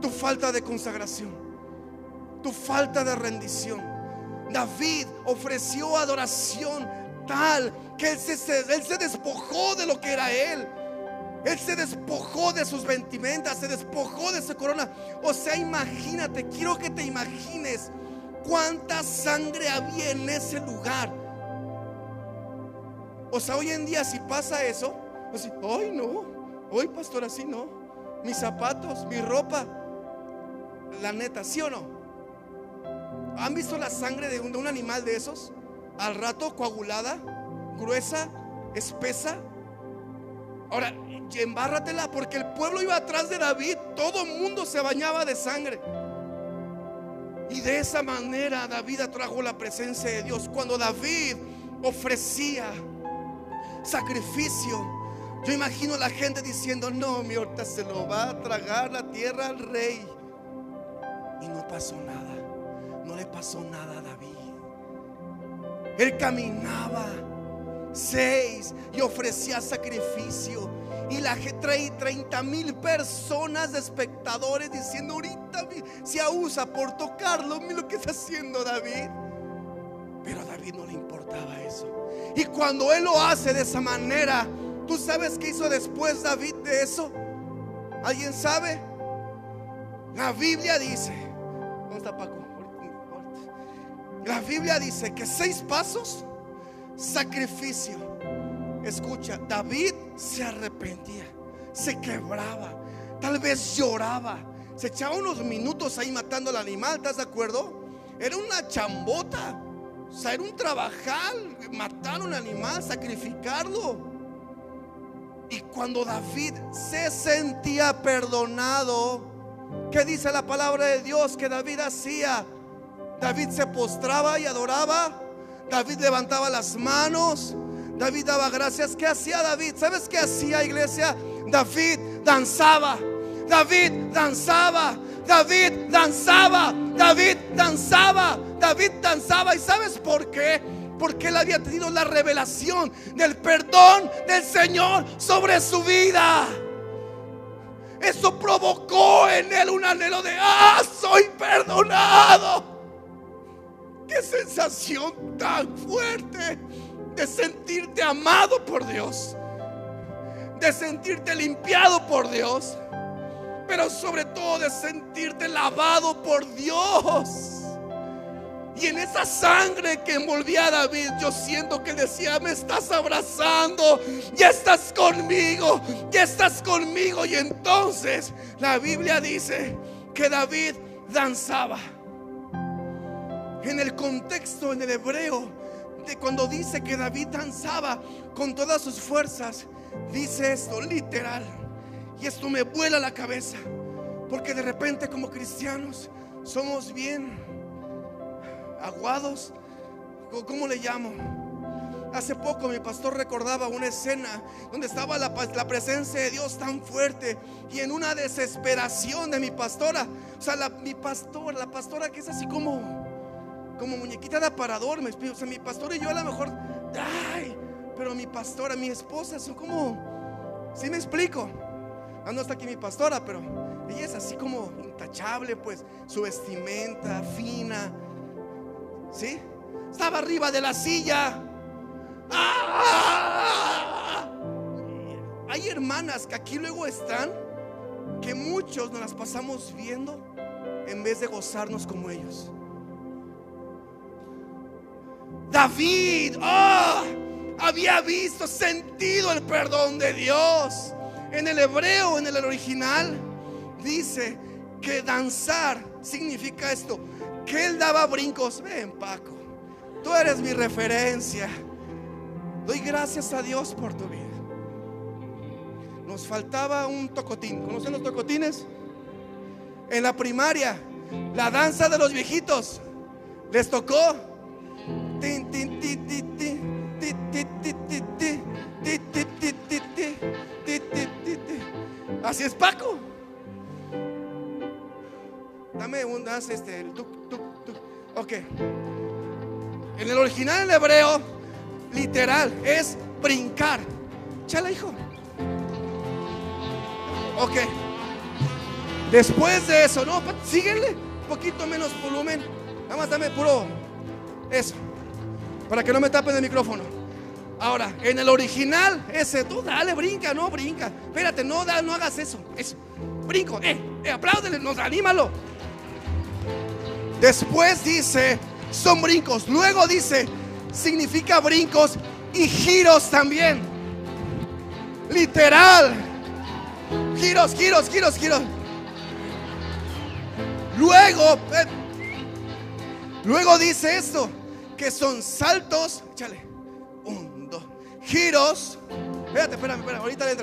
tu falta de consagración, tu falta de rendición. David ofreció adoración tal que él se, despojó de lo que era él. Él se despojó de sus vestimentas, se despojó de su corona. O sea, imagínate, quiero que te imagines cuánta sangre había en ese lugar. O sea, hoy en día si pasa eso, así, ay no, hoy pastor así no, mis zapatos, mi ropa, la neta, ¿sí o no? ¿Han visto la sangre de un animal de esos? al rato coagulada, gruesa, espesa. Ahora, embárratela porque el pueblo iba atrás de David, todo el mundo se bañaba de sangre. Y de esa manera David atrajo la presencia de Dios. Cuando David ofrecía sacrificio, yo imagino a la gente diciendo, no, mi horta se lo va a tragar la tierra al rey. Y no pasó nada, no le pasó nada a David. Él caminaba seis y ofrecía sacrificio. Y la trae 30 mil personas de espectadores diciendo ahorita se usa por tocarlo. Mira lo que está haciendo David. Pero a David no le importaba eso. Y cuando él lo hace de esa manera, ¿tú sabes qué hizo después David de eso? ¿Alguien sabe? La Biblia dice, ¿dónde está Paco? La Biblia dice que seis pasos, sacrificio. Escucha, David se arrepentía, se quebraba, tal vez lloraba, se echaba unos minutos ahí matando al animal, ¿estás de acuerdo? Era una chambota, o sea, era un trabajar, matar un animal, sacrificarlo. Y cuando David se sentía perdonado, ¿qué dice la palabra de Dios que David hacía? David se postraba y adoraba. David levantaba las manos. David daba gracias. ¿Qué hacía David? ¿Sabes qué hacía iglesia? David danzaba, David danzaba, David danzaba, David danzaba, David danzaba. ¿Y sabes por qué? Porque él había tenido la revelación del perdón del Señor sobre su vida. Eso provocó en él un anhelo de, ah, soy perdonado. Qué sensación tan fuerte de sentirte amado por Dios, de sentirte limpiado por Dios, pero sobre todo de sentirte lavado por Dios. Y en esa sangre que envolvía a David, yo siento que decía, me estás abrazando, ya estás conmigo, ya estás conmigo. Y entonces la Biblia dice que David danzaba. En el contexto, en el hebreo, de cuando dice que David danzaba con todas sus fuerzas, dice esto literal. Y esto me vuela la cabeza, porque de repente como cristianos somos bien aguados, ¿cómo le llamo? Hace poco mi pastor recordaba una escena donde estaba la, presencia de Dios tan fuerte y en una desesperación de mi pastora, o sea, la, mi pastora, la pastora que es así como, como muñequita de aparador, me explico, o sea, mi pastor y yo a lo mejor, ay, pero mi pastora, mi esposa son como, ¿sí me explico? Ah, no está aquí mi pastora, pero ella es así como intachable, pues, su vestimenta fina, ¿Sí? Estaba arriba de la silla. ¡Ah! Hay hermanas que aquí luego están, que muchos nos las pasamos viendo en vez de gozarnos como ellos. David oh, había visto, sentido el perdón de Dios. En el hebreo, en el original, dice que danzar significa esto, que él daba brincos. Ven, Paco, tú eres mi referencia. Doy gracias a Dios por tu vida. Nos faltaba un tocotín. ¿Conocen los tocotines? En la primaria, la danza de los viejitos. Les tocó. Así es Paco. Dame un, das este, el tuk, tuk, tuk. Ok. En el original en hebreo, literal, es brincar. Chala, hijo. Ok. Después de eso, no, síguele. Un poquito menos volumen. Nada más dame puro. Eso. Para que no me tapen el micrófono. Ahora, en el original, ese, tú dale, brinca, no, brinca. Espérate, no, da, no hagas eso. Eso. Brinco, eh, eh apláudele, nos anímalo. Después dice, son brincos. Luego dice, significa brincos y giros también. Literal. Giros, giros, giros, giros. Luego, eh, luego dice esto, que son saltos. Échale. Un, dos. Giros. Espérate, espérame, espérame. Ahorita le.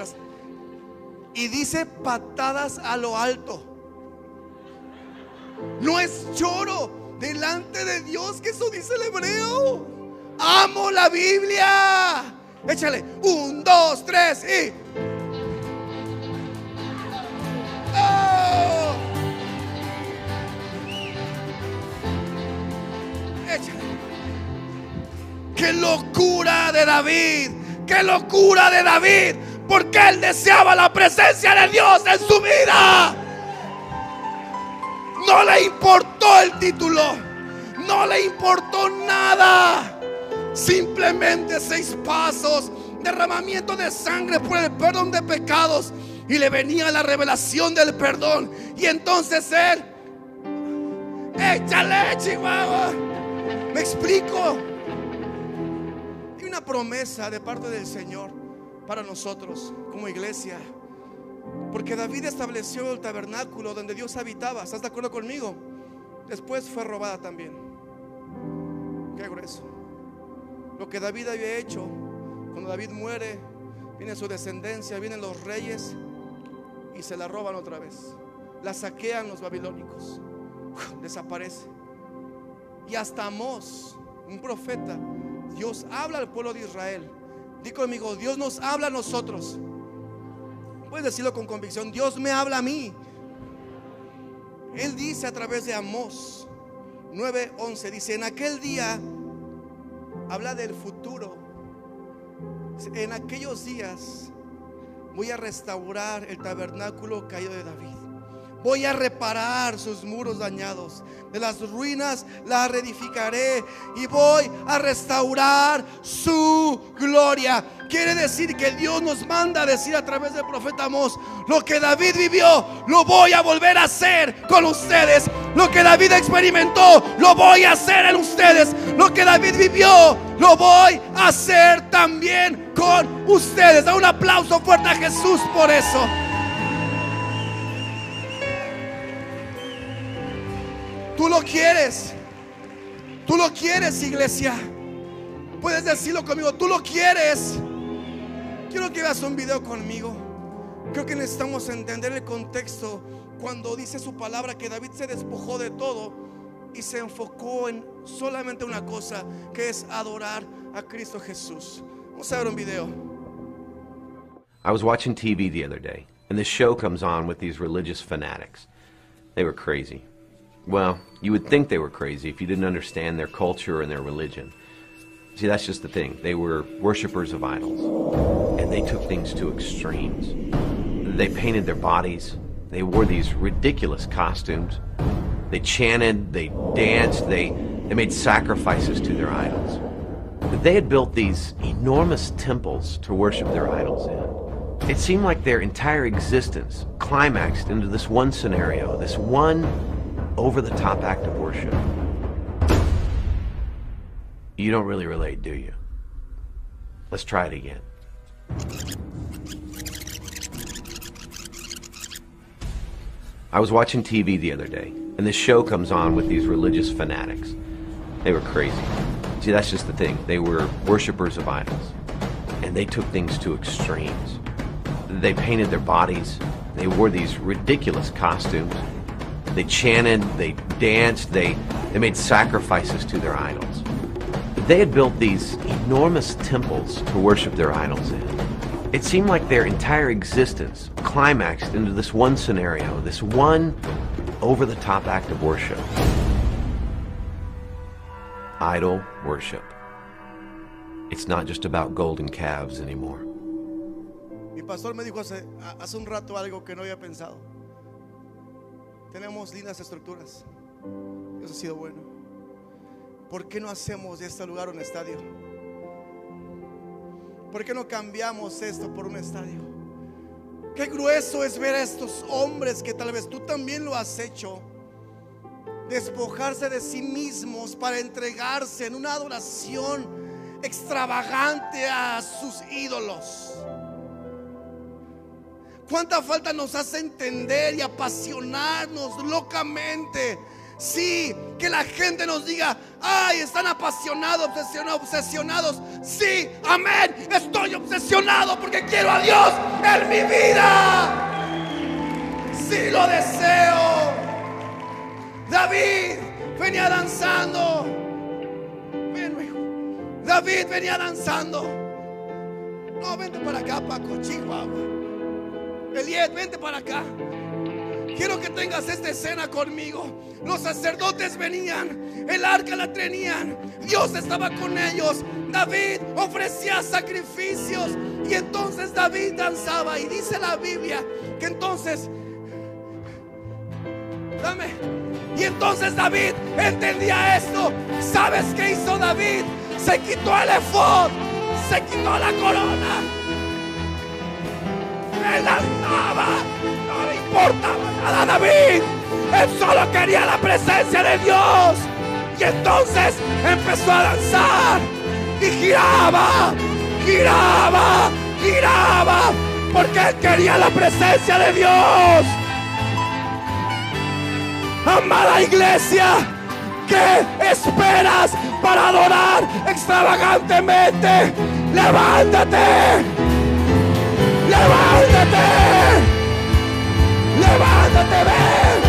Y dice patadas a lo alto. No es lloro delante de Dios, que eso dice el hebreo. Amo la Biblia. Échale. Un, dos, tres y. ¡Oh! Échale. ¡Qué locura de David! ¡Qué locura de David! Porque él deseaba la presencia de Dios en su vida. No le importó el título. No le importó nada. Simplemente seis pasos. Derramamiento de sangre por el perdón de pecados. Y le venía la revelación del perdón. Y entonces él. Échale, Chihuahua. Me explico. Una promesa de parte del Señor para nosotros como iglesia. Porque David estableció el tabernáculo donde Dios habitaba. ¿Estás de acuerdo conmigo? Después fue robada también. Qué grueso. Lo que David había hecho, cuando David muere, viene su descendencia, vienen los reyes y se la roban otra vez. La saquean los babilónicos. Desaparece. Y hasta Amós, un profeta, Dios habla al pueblo de Israel. Digo conmigo, Dios nos habla a nosotros Puedes decirlo con convicción. Dios me habla a mí. Él dice a través de Amós 9:11, dice, en aquel día, habla del futuro, en aquellos días voy a restaurar el tabernáculo caído de David. Voy a reparar sus muros dañados. De las ruinas las reedificaré y voy a restaurar su gloria. Quiere decir que Dios nos manda a decir a través del profeta Amós, lo que David vivió, lo voy a volver a hacer con ustedes. Lo que David experimentó, lo voy a hacer en ustedes. Lo que David vivió, lo voy a hacer también con ustedes. Da un aplauso fuerte a Jesús por eso. Tú lo quieres. Tú lo quieres, iglesia. Puedes decirlo conmigo. Tú lo quieres. Quiero que veas un video conmigo. Creo que necesitamos entender el contexto cuando dice su palabra que David se despojó de todo y se enfocó en solamente una cosa, que es adorar a Cristo Jesús. Vamos a ver un video. I was watching TV the other day, and this show comes on with these religious fanatics. They were crazy. Well, you would think they were crazy if you didn't understand their culture and their religion. See, that's just the thing. They were worshippers of idols, and they took things to extremes. They painted their bodies, they wore these ridiculous costumes, they chanted, they danced, they, they made sacrifices to their idols. They had built these enormous temples to worship their idols in. It seemed like their entire existence climaxed into this one scenario, this one over the top act of worship. You don't really relate, do you? Let's try it again. I was watching TV the other day, and this show comes on with these religious fanatics. They were crazy. See, that's just the thing. They were worshippers of idols, and they took things to extremes. They painted their bodies, they wore these ridiculous costumes, they chanted, they danced, they, they made sacrifices to their idols. They had built these enormous temples to worship their idols in. It seemed like their entire existence climaxed into this one scenario, this one over the top act of worship. Idol worship. It's not just about golden calves anymore. Mi pastor me dijo hace, hace un rato algo que no había pensado. Tenemos lindas estructuras. Eso ha sido bueno. ¿Por qué no hacemos de este lugar un estadio? ¿Por qué no cambiamos esto por un estadio? Qué grueso es ver a estos hombres que tal vez tú también lo has hecho. Despojarse de sí mismos para entregarse en una adoración extravagante a sus ídolos. ¿Cuánta falta nos hace entender y apasionarnos locamente? Sí, que la gente nos diga, ay, están apasionados, obsesionados, obsesionados. Sí, amén, estoy obsesionado porque quiero a Dios en mi vida. Sí, lo deseo. David venía danzando. Ven. David venía danzando. No, vente para acá, Paco, Chihuahua. Eliet, vente para acá. Quiero que tengas esta escena conmigo. Los sacerdotes venían, el arca la tenían, Dios estaba con ellos. David ofrecía sacrificios y entonces David danzaba. Y dice la Biblia que entonces, dame, y entonces David entendía esto. ¿Sabes qué hizo David? Se quitó el efod, se quitó la corona él danzaba. No le importaba nada a David. Él solo quería la presencia de Dios. Y entonces empezó a danzar. Y giraba, giraba, giraba. Porque él quería la presencia de Dios. Amada iglesia, ¿qué esperas para adorar extravagantemente? Levántate. Levántate. Levántate, ven.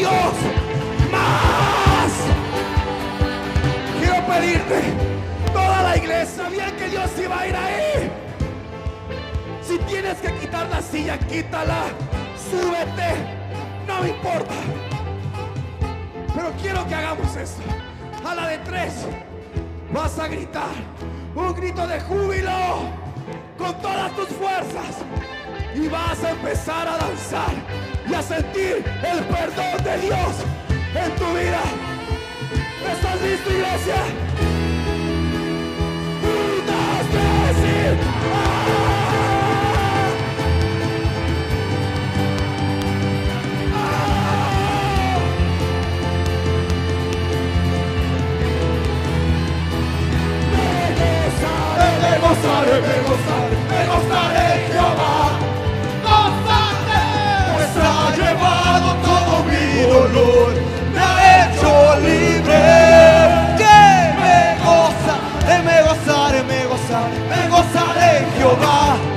Dios, más. Quiero pedirte, toda la iglesia, sabía que Dios iba a ir ahí. Si tienes que quitar la silla, quítala, súbete, no me importa. Pero quiero que hagamos esto. A la de tres vas a gritar un grito de júbilo con todas tus fuerzas y vas a empezar a danzar y a sentir el perdón de Dios en tu vida. ¿Estás listo, iglesia? Un, dos, tres, y- ¡Ah! ¡Ah! Me gozaré, me gozaré, me gozaré, Jehová. Dolor, me ha hecho libre. Que me gozaré, me gozaré, me gozaré, me gozaré, Jehová.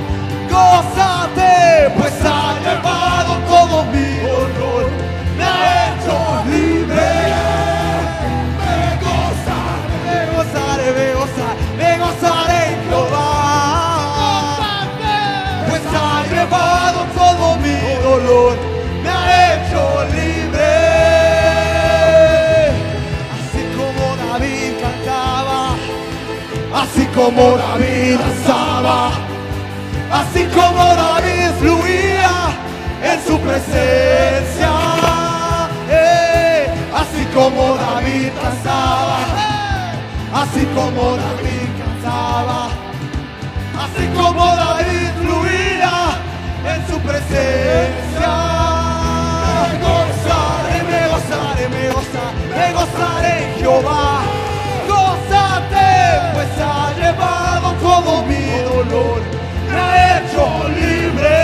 Como David danzaba, así como David fluía en su presencia. Eh, así como David danzaba, así como David cantaba, así como David fluía en su presencia. Me gozaré, me gozaré, me gozaré, me gozaré Jehová. Todo mi dolor, me ha hecho libre.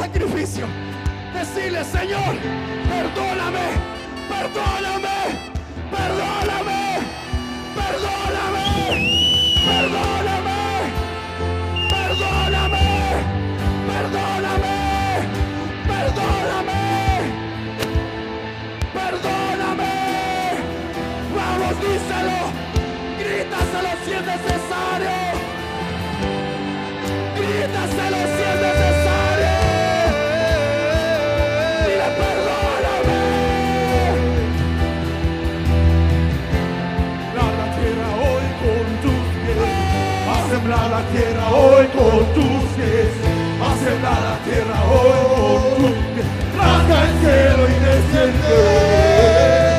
Sacrificio. Decirle, Señor, perdóname, perdóname, perdóname, la tierra hoy con tus pies. A sembrar la tierra hoy con tus pies. Rasga el cielo y desciende.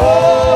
Oh!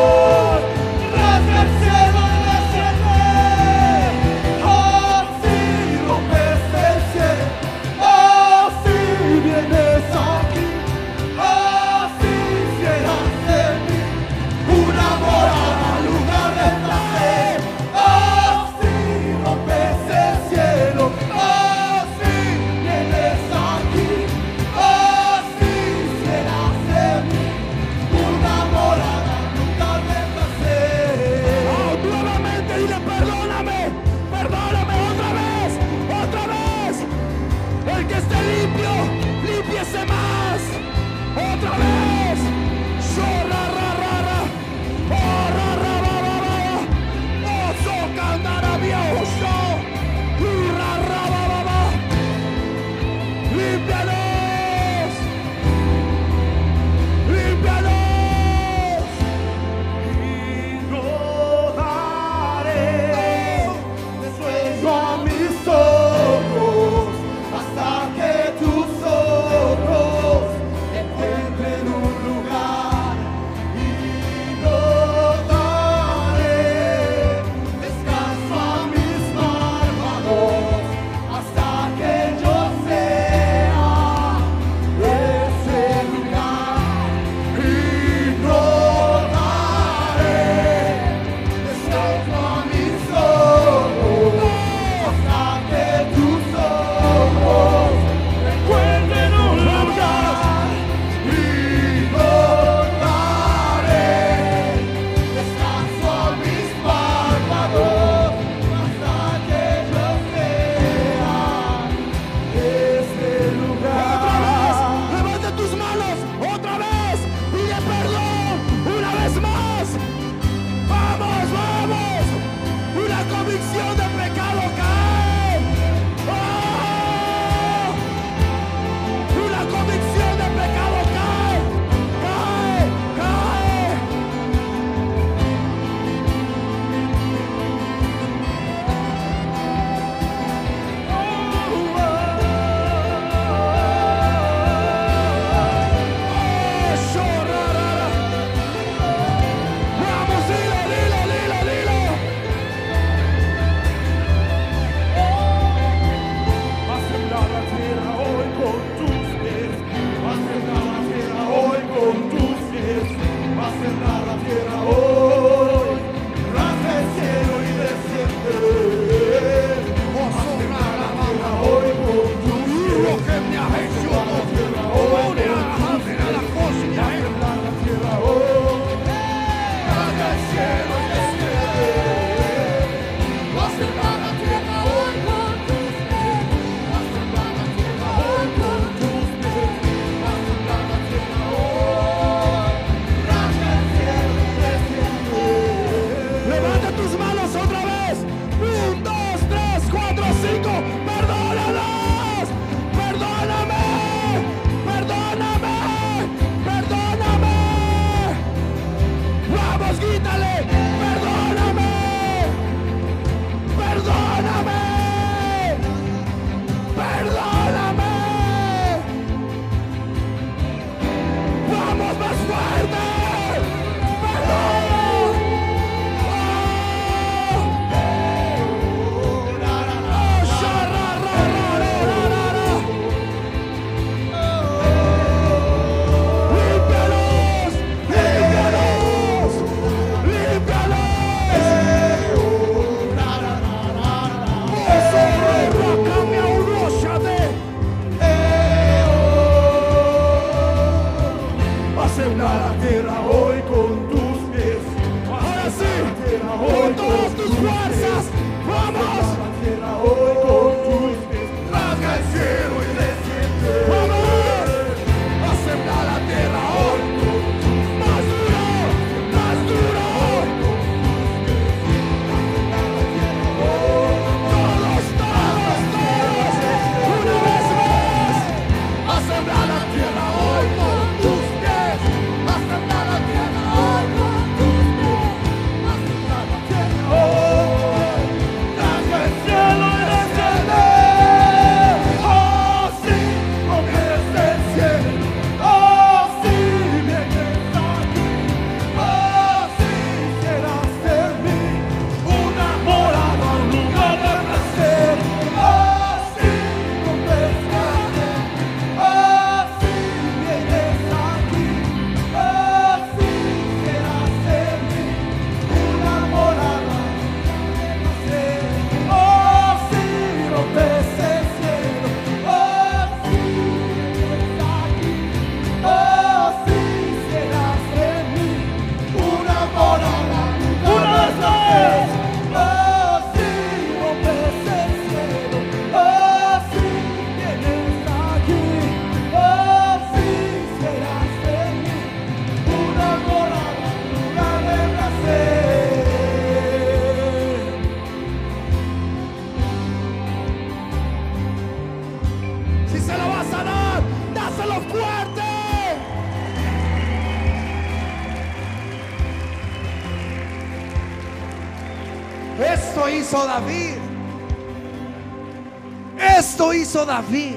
David.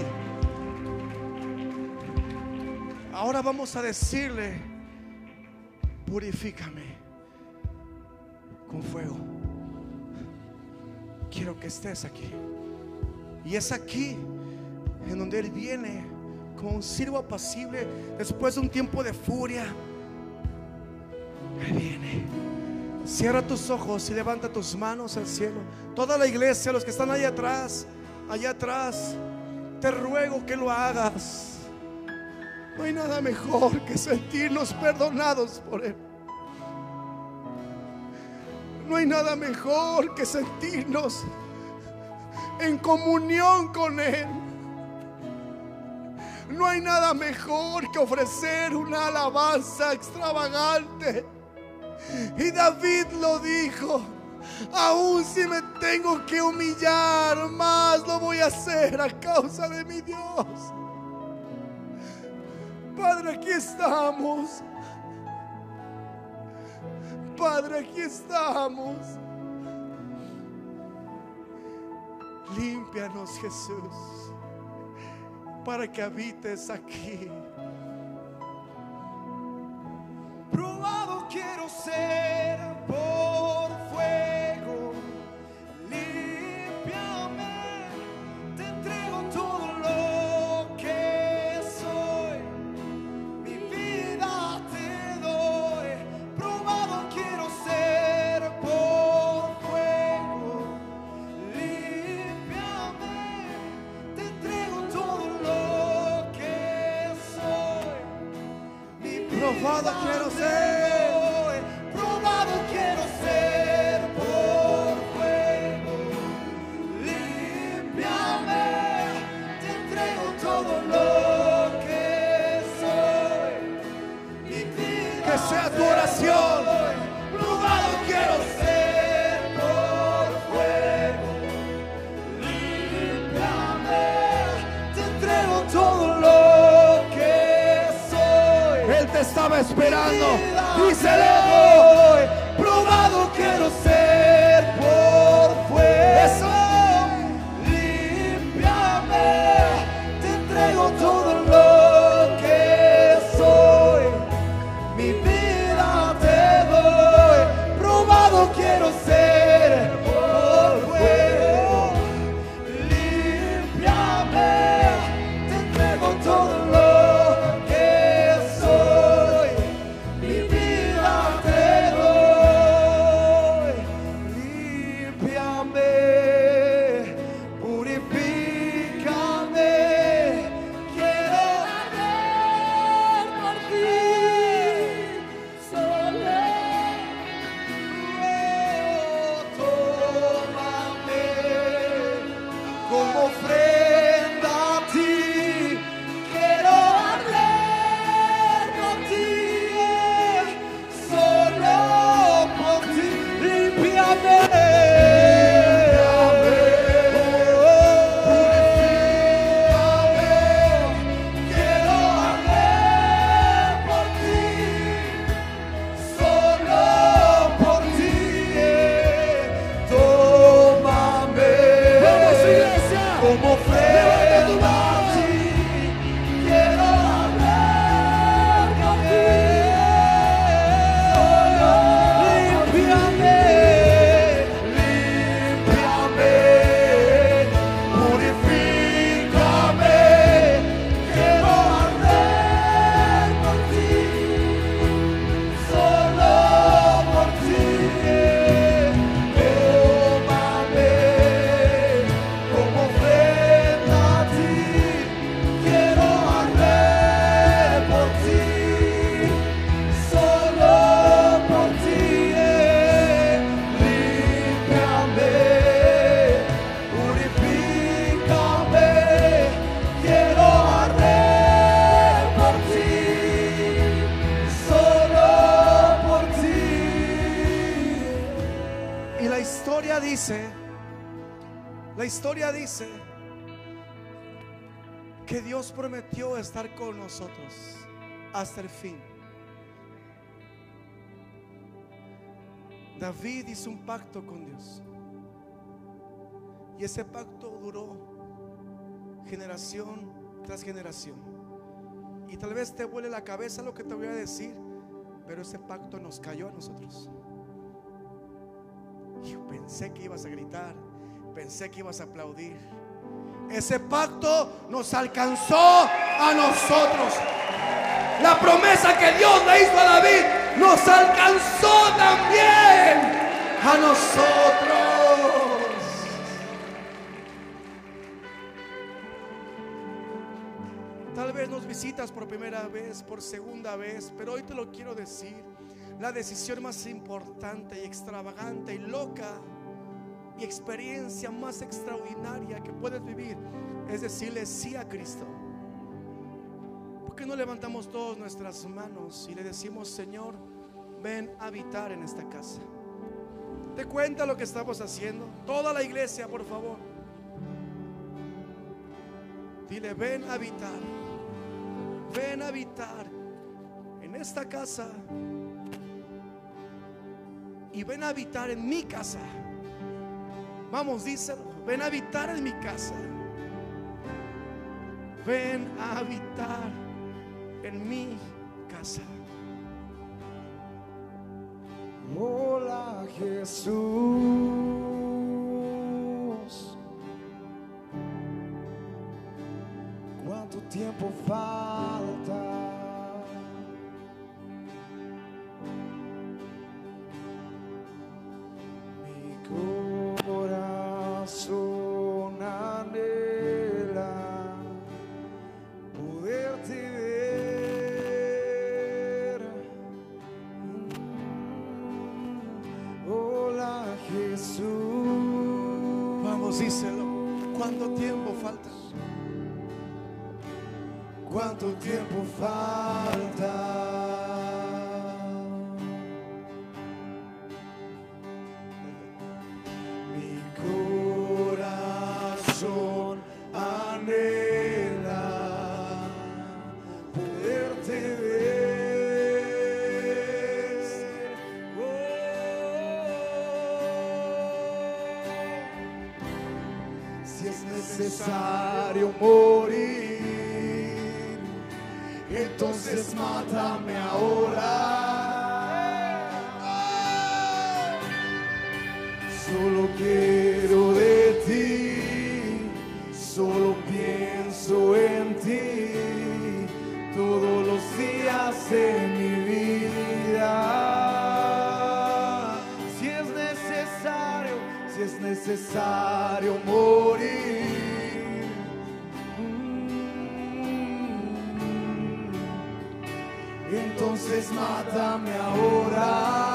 Ahora vamos a decirle, purifícame con fuego. Quiero que estés aquí. Y es aquí en donde Él viene como un siervo apacible después de un tiempo de furia. Él viene. Cierra tus ojos y levanta tus manos al cielo. Toda la iglesia, los que están allá atrás, allá atrás, te ruego que lo hagas. No hay nada mejor que sentirnos perdonados por Él. No hay nada mejor que sentirnos en comunión con Él. No hay nada mejor que ofrecer una alabanza extravagante. Y David lo dijo, aún si me tengo que humillar, más lo voy a hacer a causa de mi Dios. Padre, aquí estamos. Padre, aquí estamos. Límpianos, Jesús, para que habites aquí. Probado quiero ser por fuego. El fin. David hizo un pacto con Dios. Y ese pacto duró generación tras generación. Y tal vez te vuele la cabeza lo que te voy a decir, pero ese pacto nos cayó a nosotros. Yo pensé que ibas a gritar, pensé que ibas a aplaudir. Ese pacto nos alcanzó a nosotros. La promesa que Dios le hizo a David nos alcanzó también a nosotros. Tal vez nos visitas por primera vez, por segunda vez, pero hoy te lo quiero decir. La decisión más importante y extravagante y loca y experiencia más extraordinaria que puedes vivir es decirle sí a Cristo. ¿Por qué no levantamos todas nuestras manos y le decimos, Señor, ven a habitar en esta casa? ¿Te cuenta lo que estamos haciendo? Toda la iglesia, por favor. Dile, ven a habitar. Ven a habitar en esta casa. Y ven a habitar en mi casa. Vamos, díselo. Ven a habitar en mi casa. Ven a habitar en mi casa. Hola Jesús, ¿cuánto tiempo falta? Entonces mátame ahora.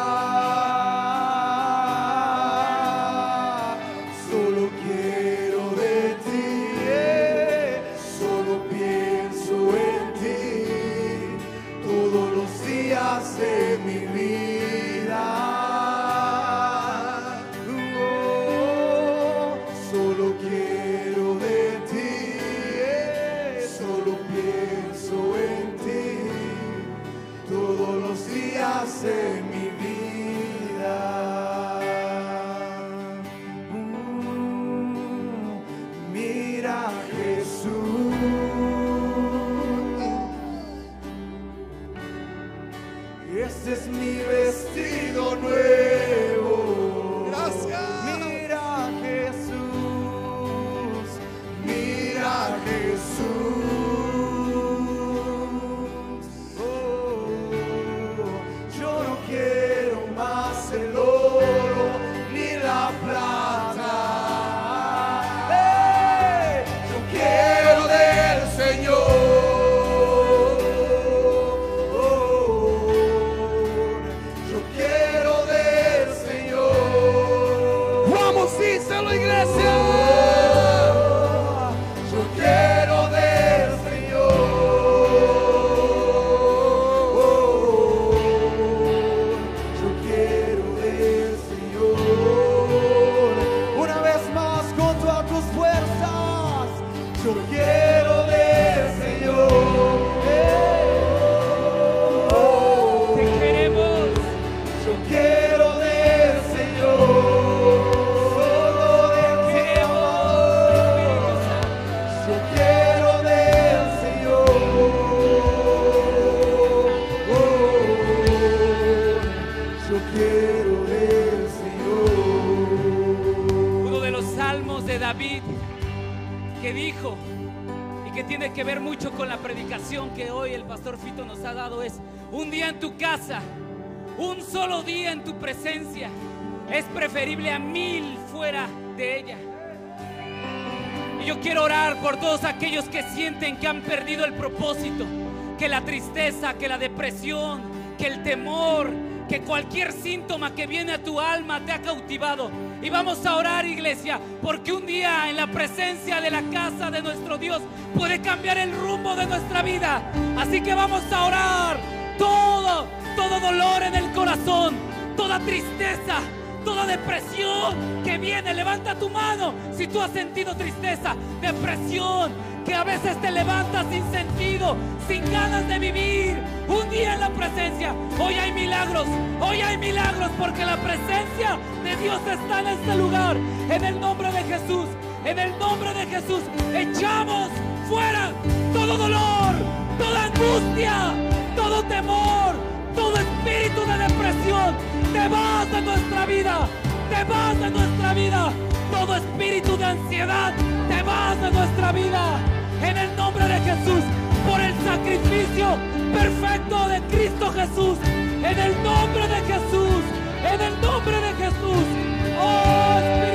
Todos aquellos que sienten que han perdido el propósito, que la tristeza, que la depresión, que el temor, que cualquier síntoma que viene a tu alma te ha cautivado. Y vamos a orar, iglesia, porque un día en la presencia de la casa de nuestro Dios puede cambiar el rumbo de nuestra vida. Así que vamos a orar todo, todo dolor en el corazón, toda tristeza, toda depresión que viene, levanta tu mano si tú has sentido tristeza, depresión, que a veces te levantas sin sentido, sin ganas de vivir. Un día en la presencia, hoy hay milagros, hoy hay milagros porque la presencia de Dios está en este lugar. En el nombre de Jesús, en el nombre de Jesús, echamos fuera todo dolor, toda angustia, todo temor, todo espíritu de depresión, te vas de nuestra vida, te vas de nuestra vida. Todo espíritu de ansiedad, te vas de nuestra vida. En el nombre de Jesús, por el sacrificio perfecto de Cristo Jesús. En el nombre de Jesús, en el nombre de Jesús. Oh Espíritu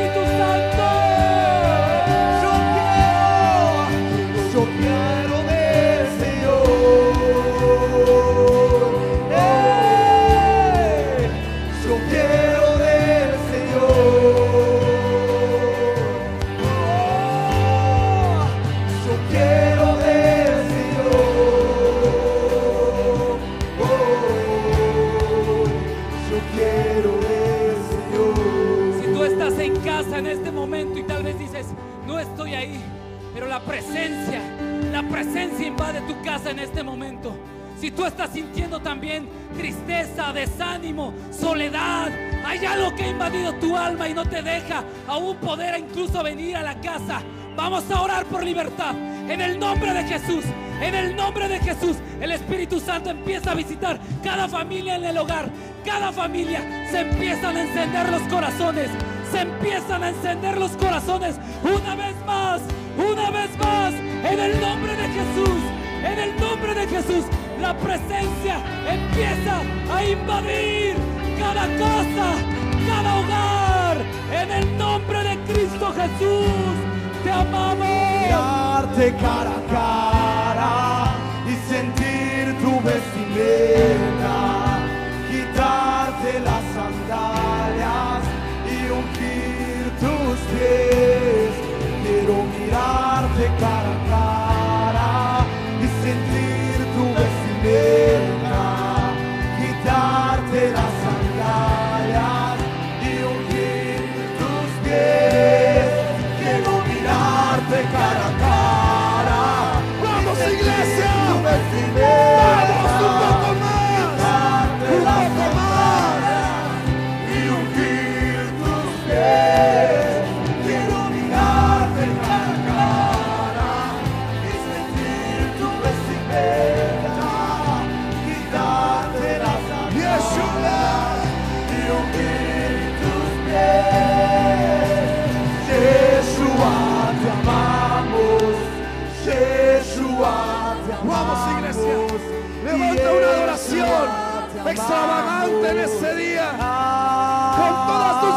presencia invade tu casa en este momento. Si tú estás sintiendo también tristeza, desánimo, soledad, hay algo que ha invadido tu alma y no te deja aún poder incluso venir a la casa. Vamos a orar por libertad. En el nombre de Jesús, en el nombre de Jesús, el Espíritu Santo empieza a visitar cada familia en el hogar. Cada familia se empiezan a encender los corazones. Se empiezan a encender los corazones una vez más, una vez más, en el nombre de Jesús, en el nombre de Jesús. La presencia empieza a invadir cada casa, cada hogar, en el nombre de Cristo Jesús. Te amamos. mirarte cara a cara y sentir tu vestimenta, quitarte las sandalias y ungir tus pies. Quiero mirarte cara en ese día. Con todas tus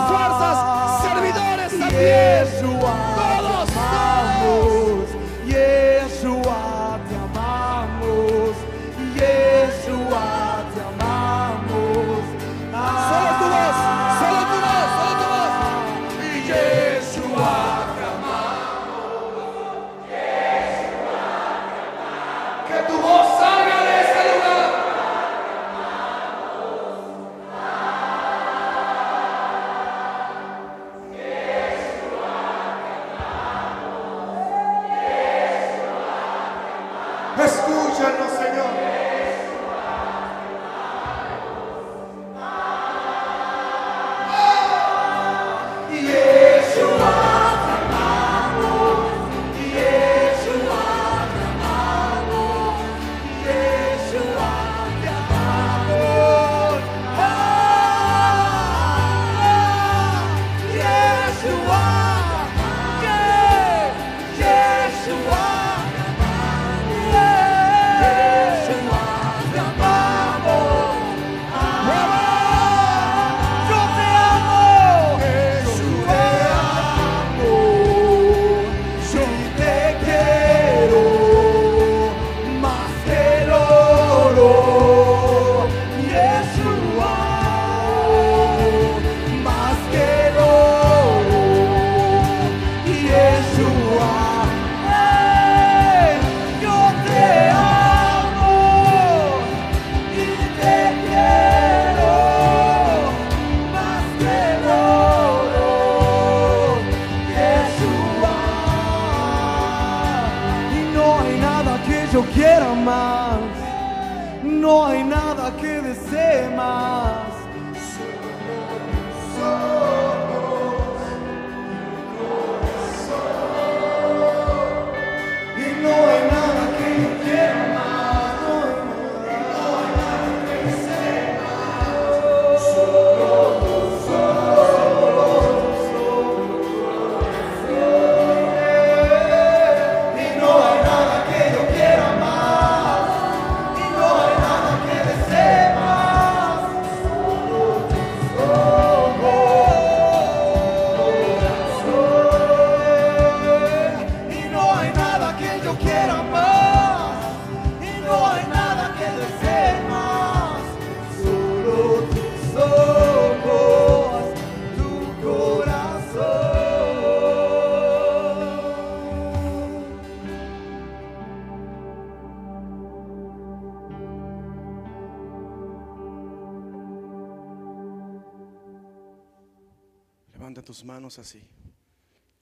así,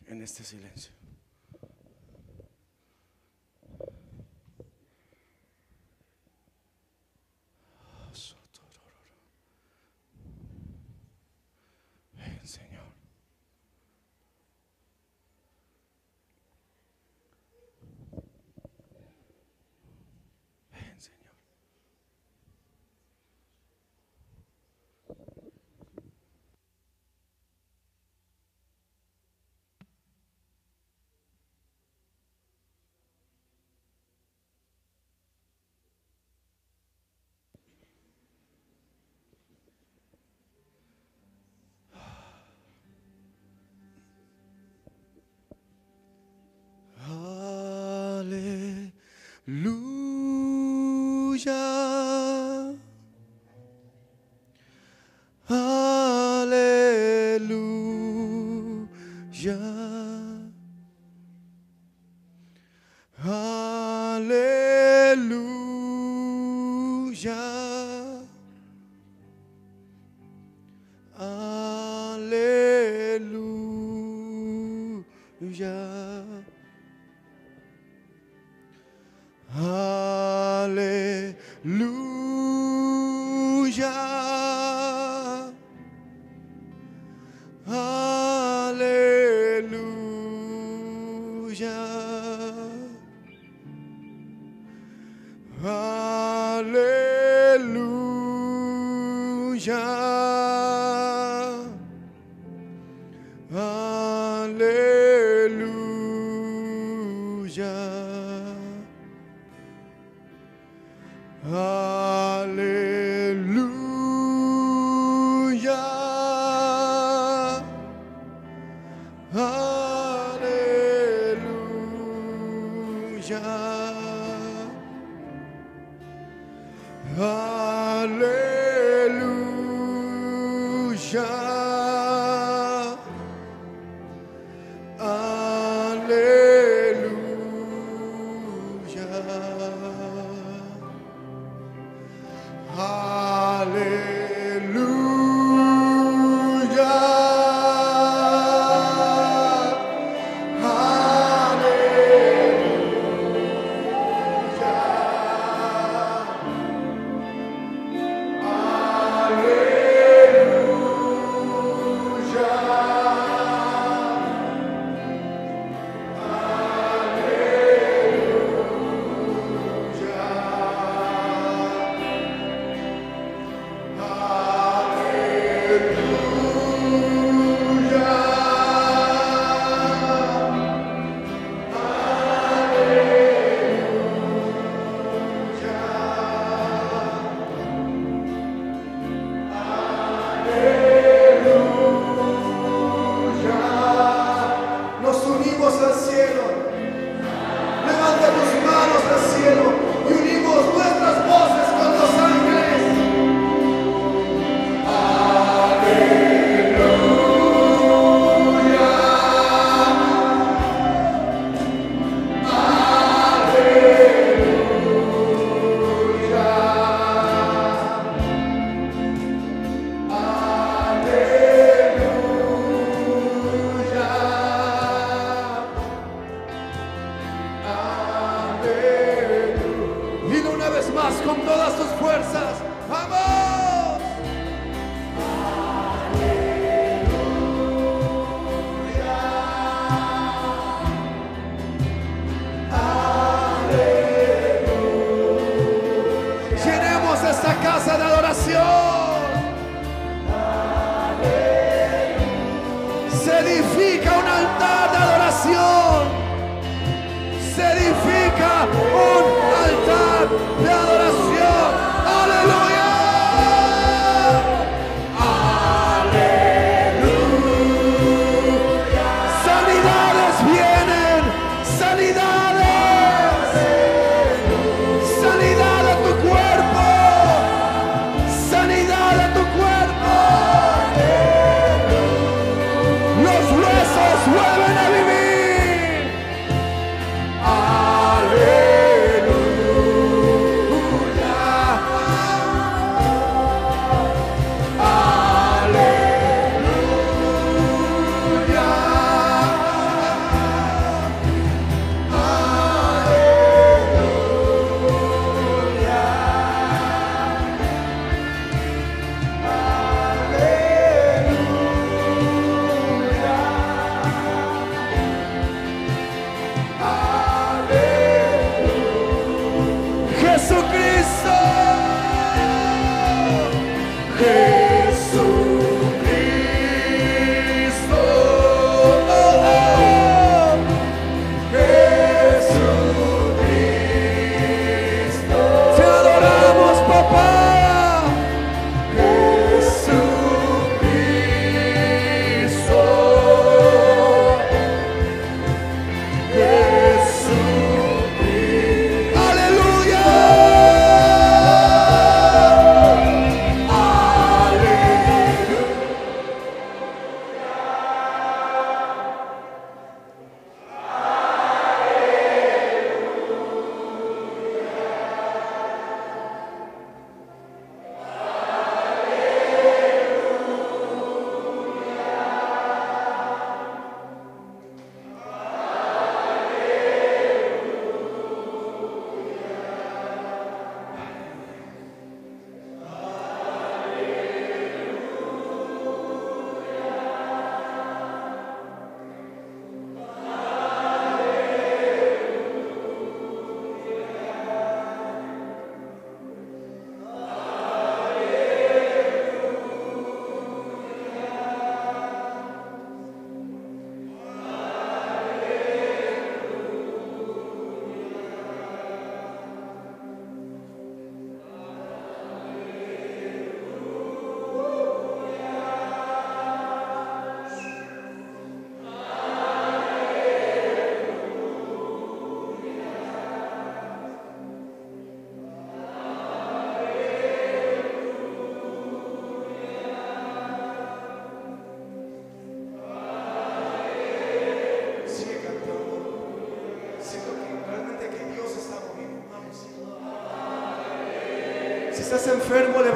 en este silencio.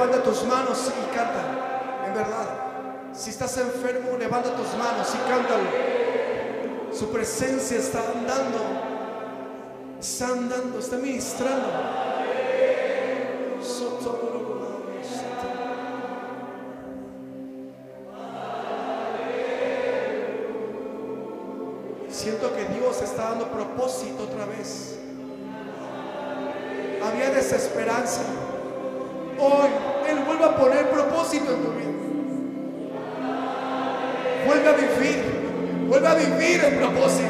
Levanta tus manos y canta. En verdad. Si estás enfermo, levanta tus manos y cántalo. Su presencia está andando. Está andando, está ministrando. Siento que Dios está dando propósito otra vez. Había desesperanza. Hoy Él vuelve a poner propósito en tu vida. Vuelve a vivir. Vuelve a vivir el propósito.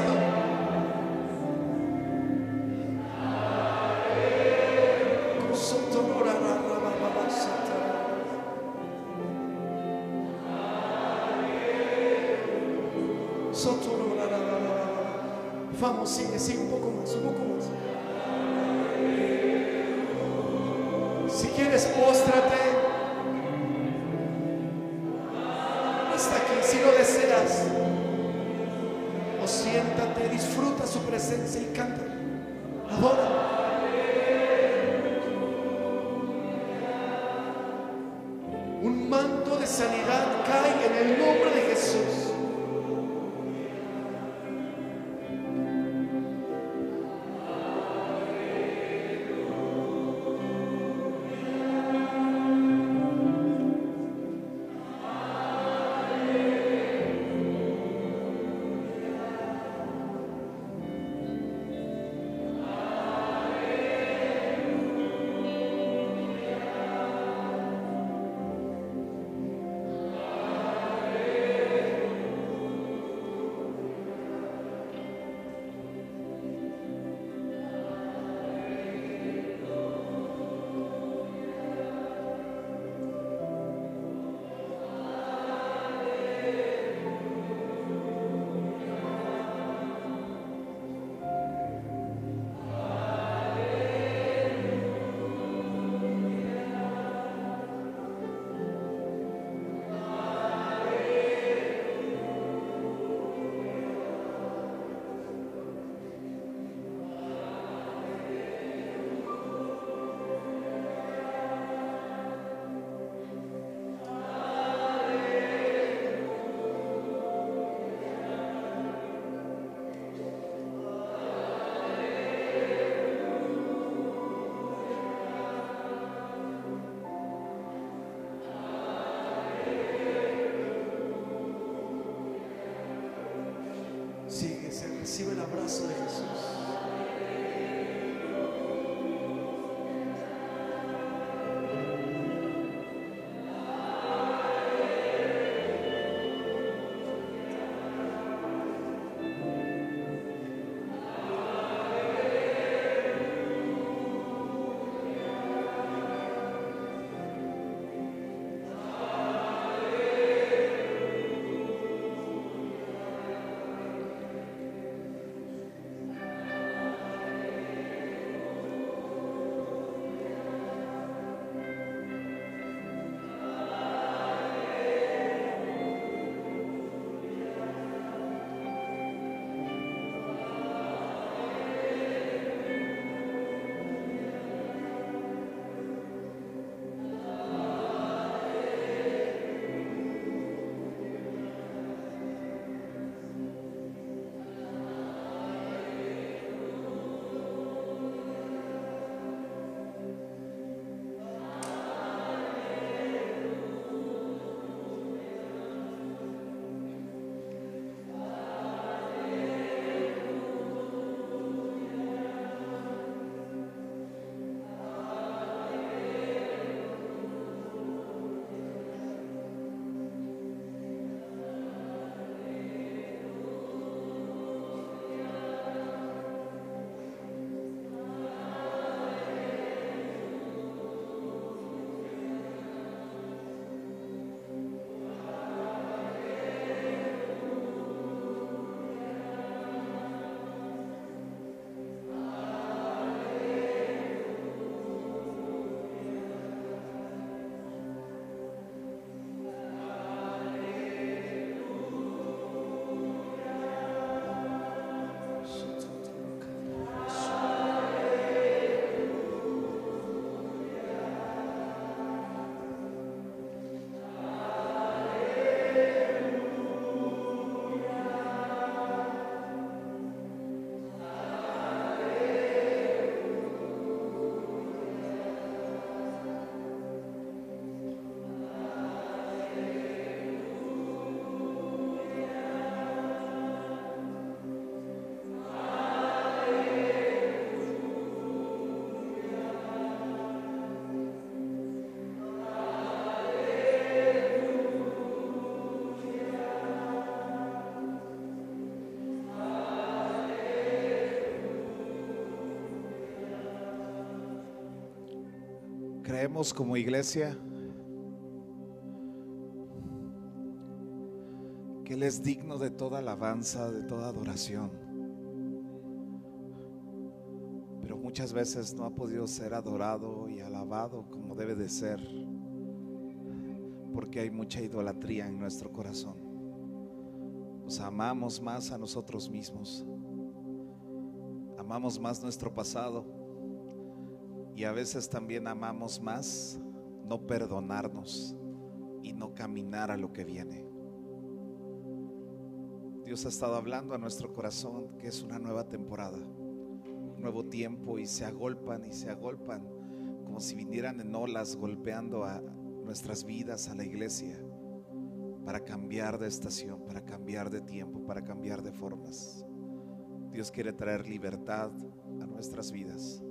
Como iglesia que Él es digno de toda alabanza, de toda adoración. Pero muchas veces no ha podido ser adorado y alabado como debe de ser, porque hay mucha idolatría en nuestro corazón. Nos amamos más a nosotros mismos, amamos más nuestro pasado y a veces también amamos más no perdonarnos y no caminar a lo que viene. Dios ha estado hablando a nuestro corazón que es una nueva temporada, un nuevo tiempo y se agolpan y se agolpan como si vinieran en olas golpeando a nuestras vidas, a la iglesia, para cambiar de estación, para cambiar de tiempo, para cambiar de formas. Dios quiere traer libertad a nuestras vidas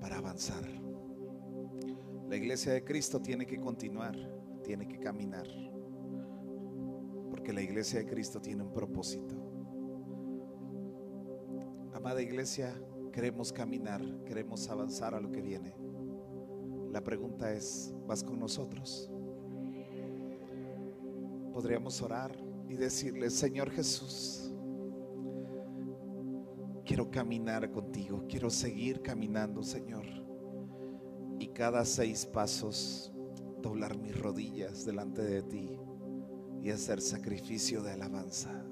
para avanzar. La iglesia de Cristo tiene que continuar, tiene que caminar, porque la iglesia de Cristo tiene un propósito. Amada iglesia, queremos caminar, queremos avanzar a lo que viene. La pregunta es, ¿vas con nosotros? Podríamos orar y decirle, Señor Jesús, quiero caminar contigo, quiero seguir caminando, Señor. Y cada seis pasos doblar mis rodillas delante de ti y hacer sacrificio de alabanza.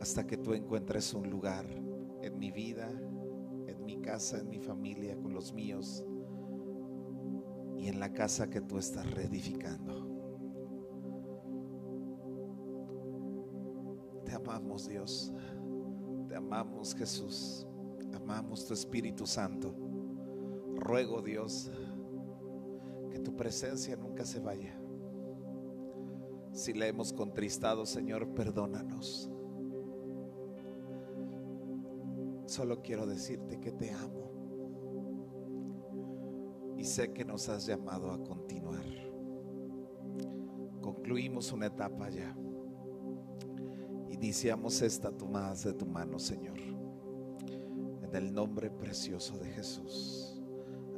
Hasta que tú encuentres un lugar en mi vida, en mi casa, en mi familia, con los míos y en la casa que tú estás reedificando. Te amamos Dios, amamos Jesús, amamos tu Espíritu Santo. Ruego Dios que tu presencia nunca se vaya. Si le hemos contristado, Señor, perdónanos. Solo quiero decirte que te amo. Y sé que nos has llamado a continuar. Concluimos una etapa ya. Iniciamos esta tomada de tu mano, Señor. En el nombre precioso de Jesús.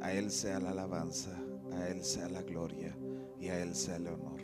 A Él sea la alabanza, a Él sea la gloria y a Él sea el honor.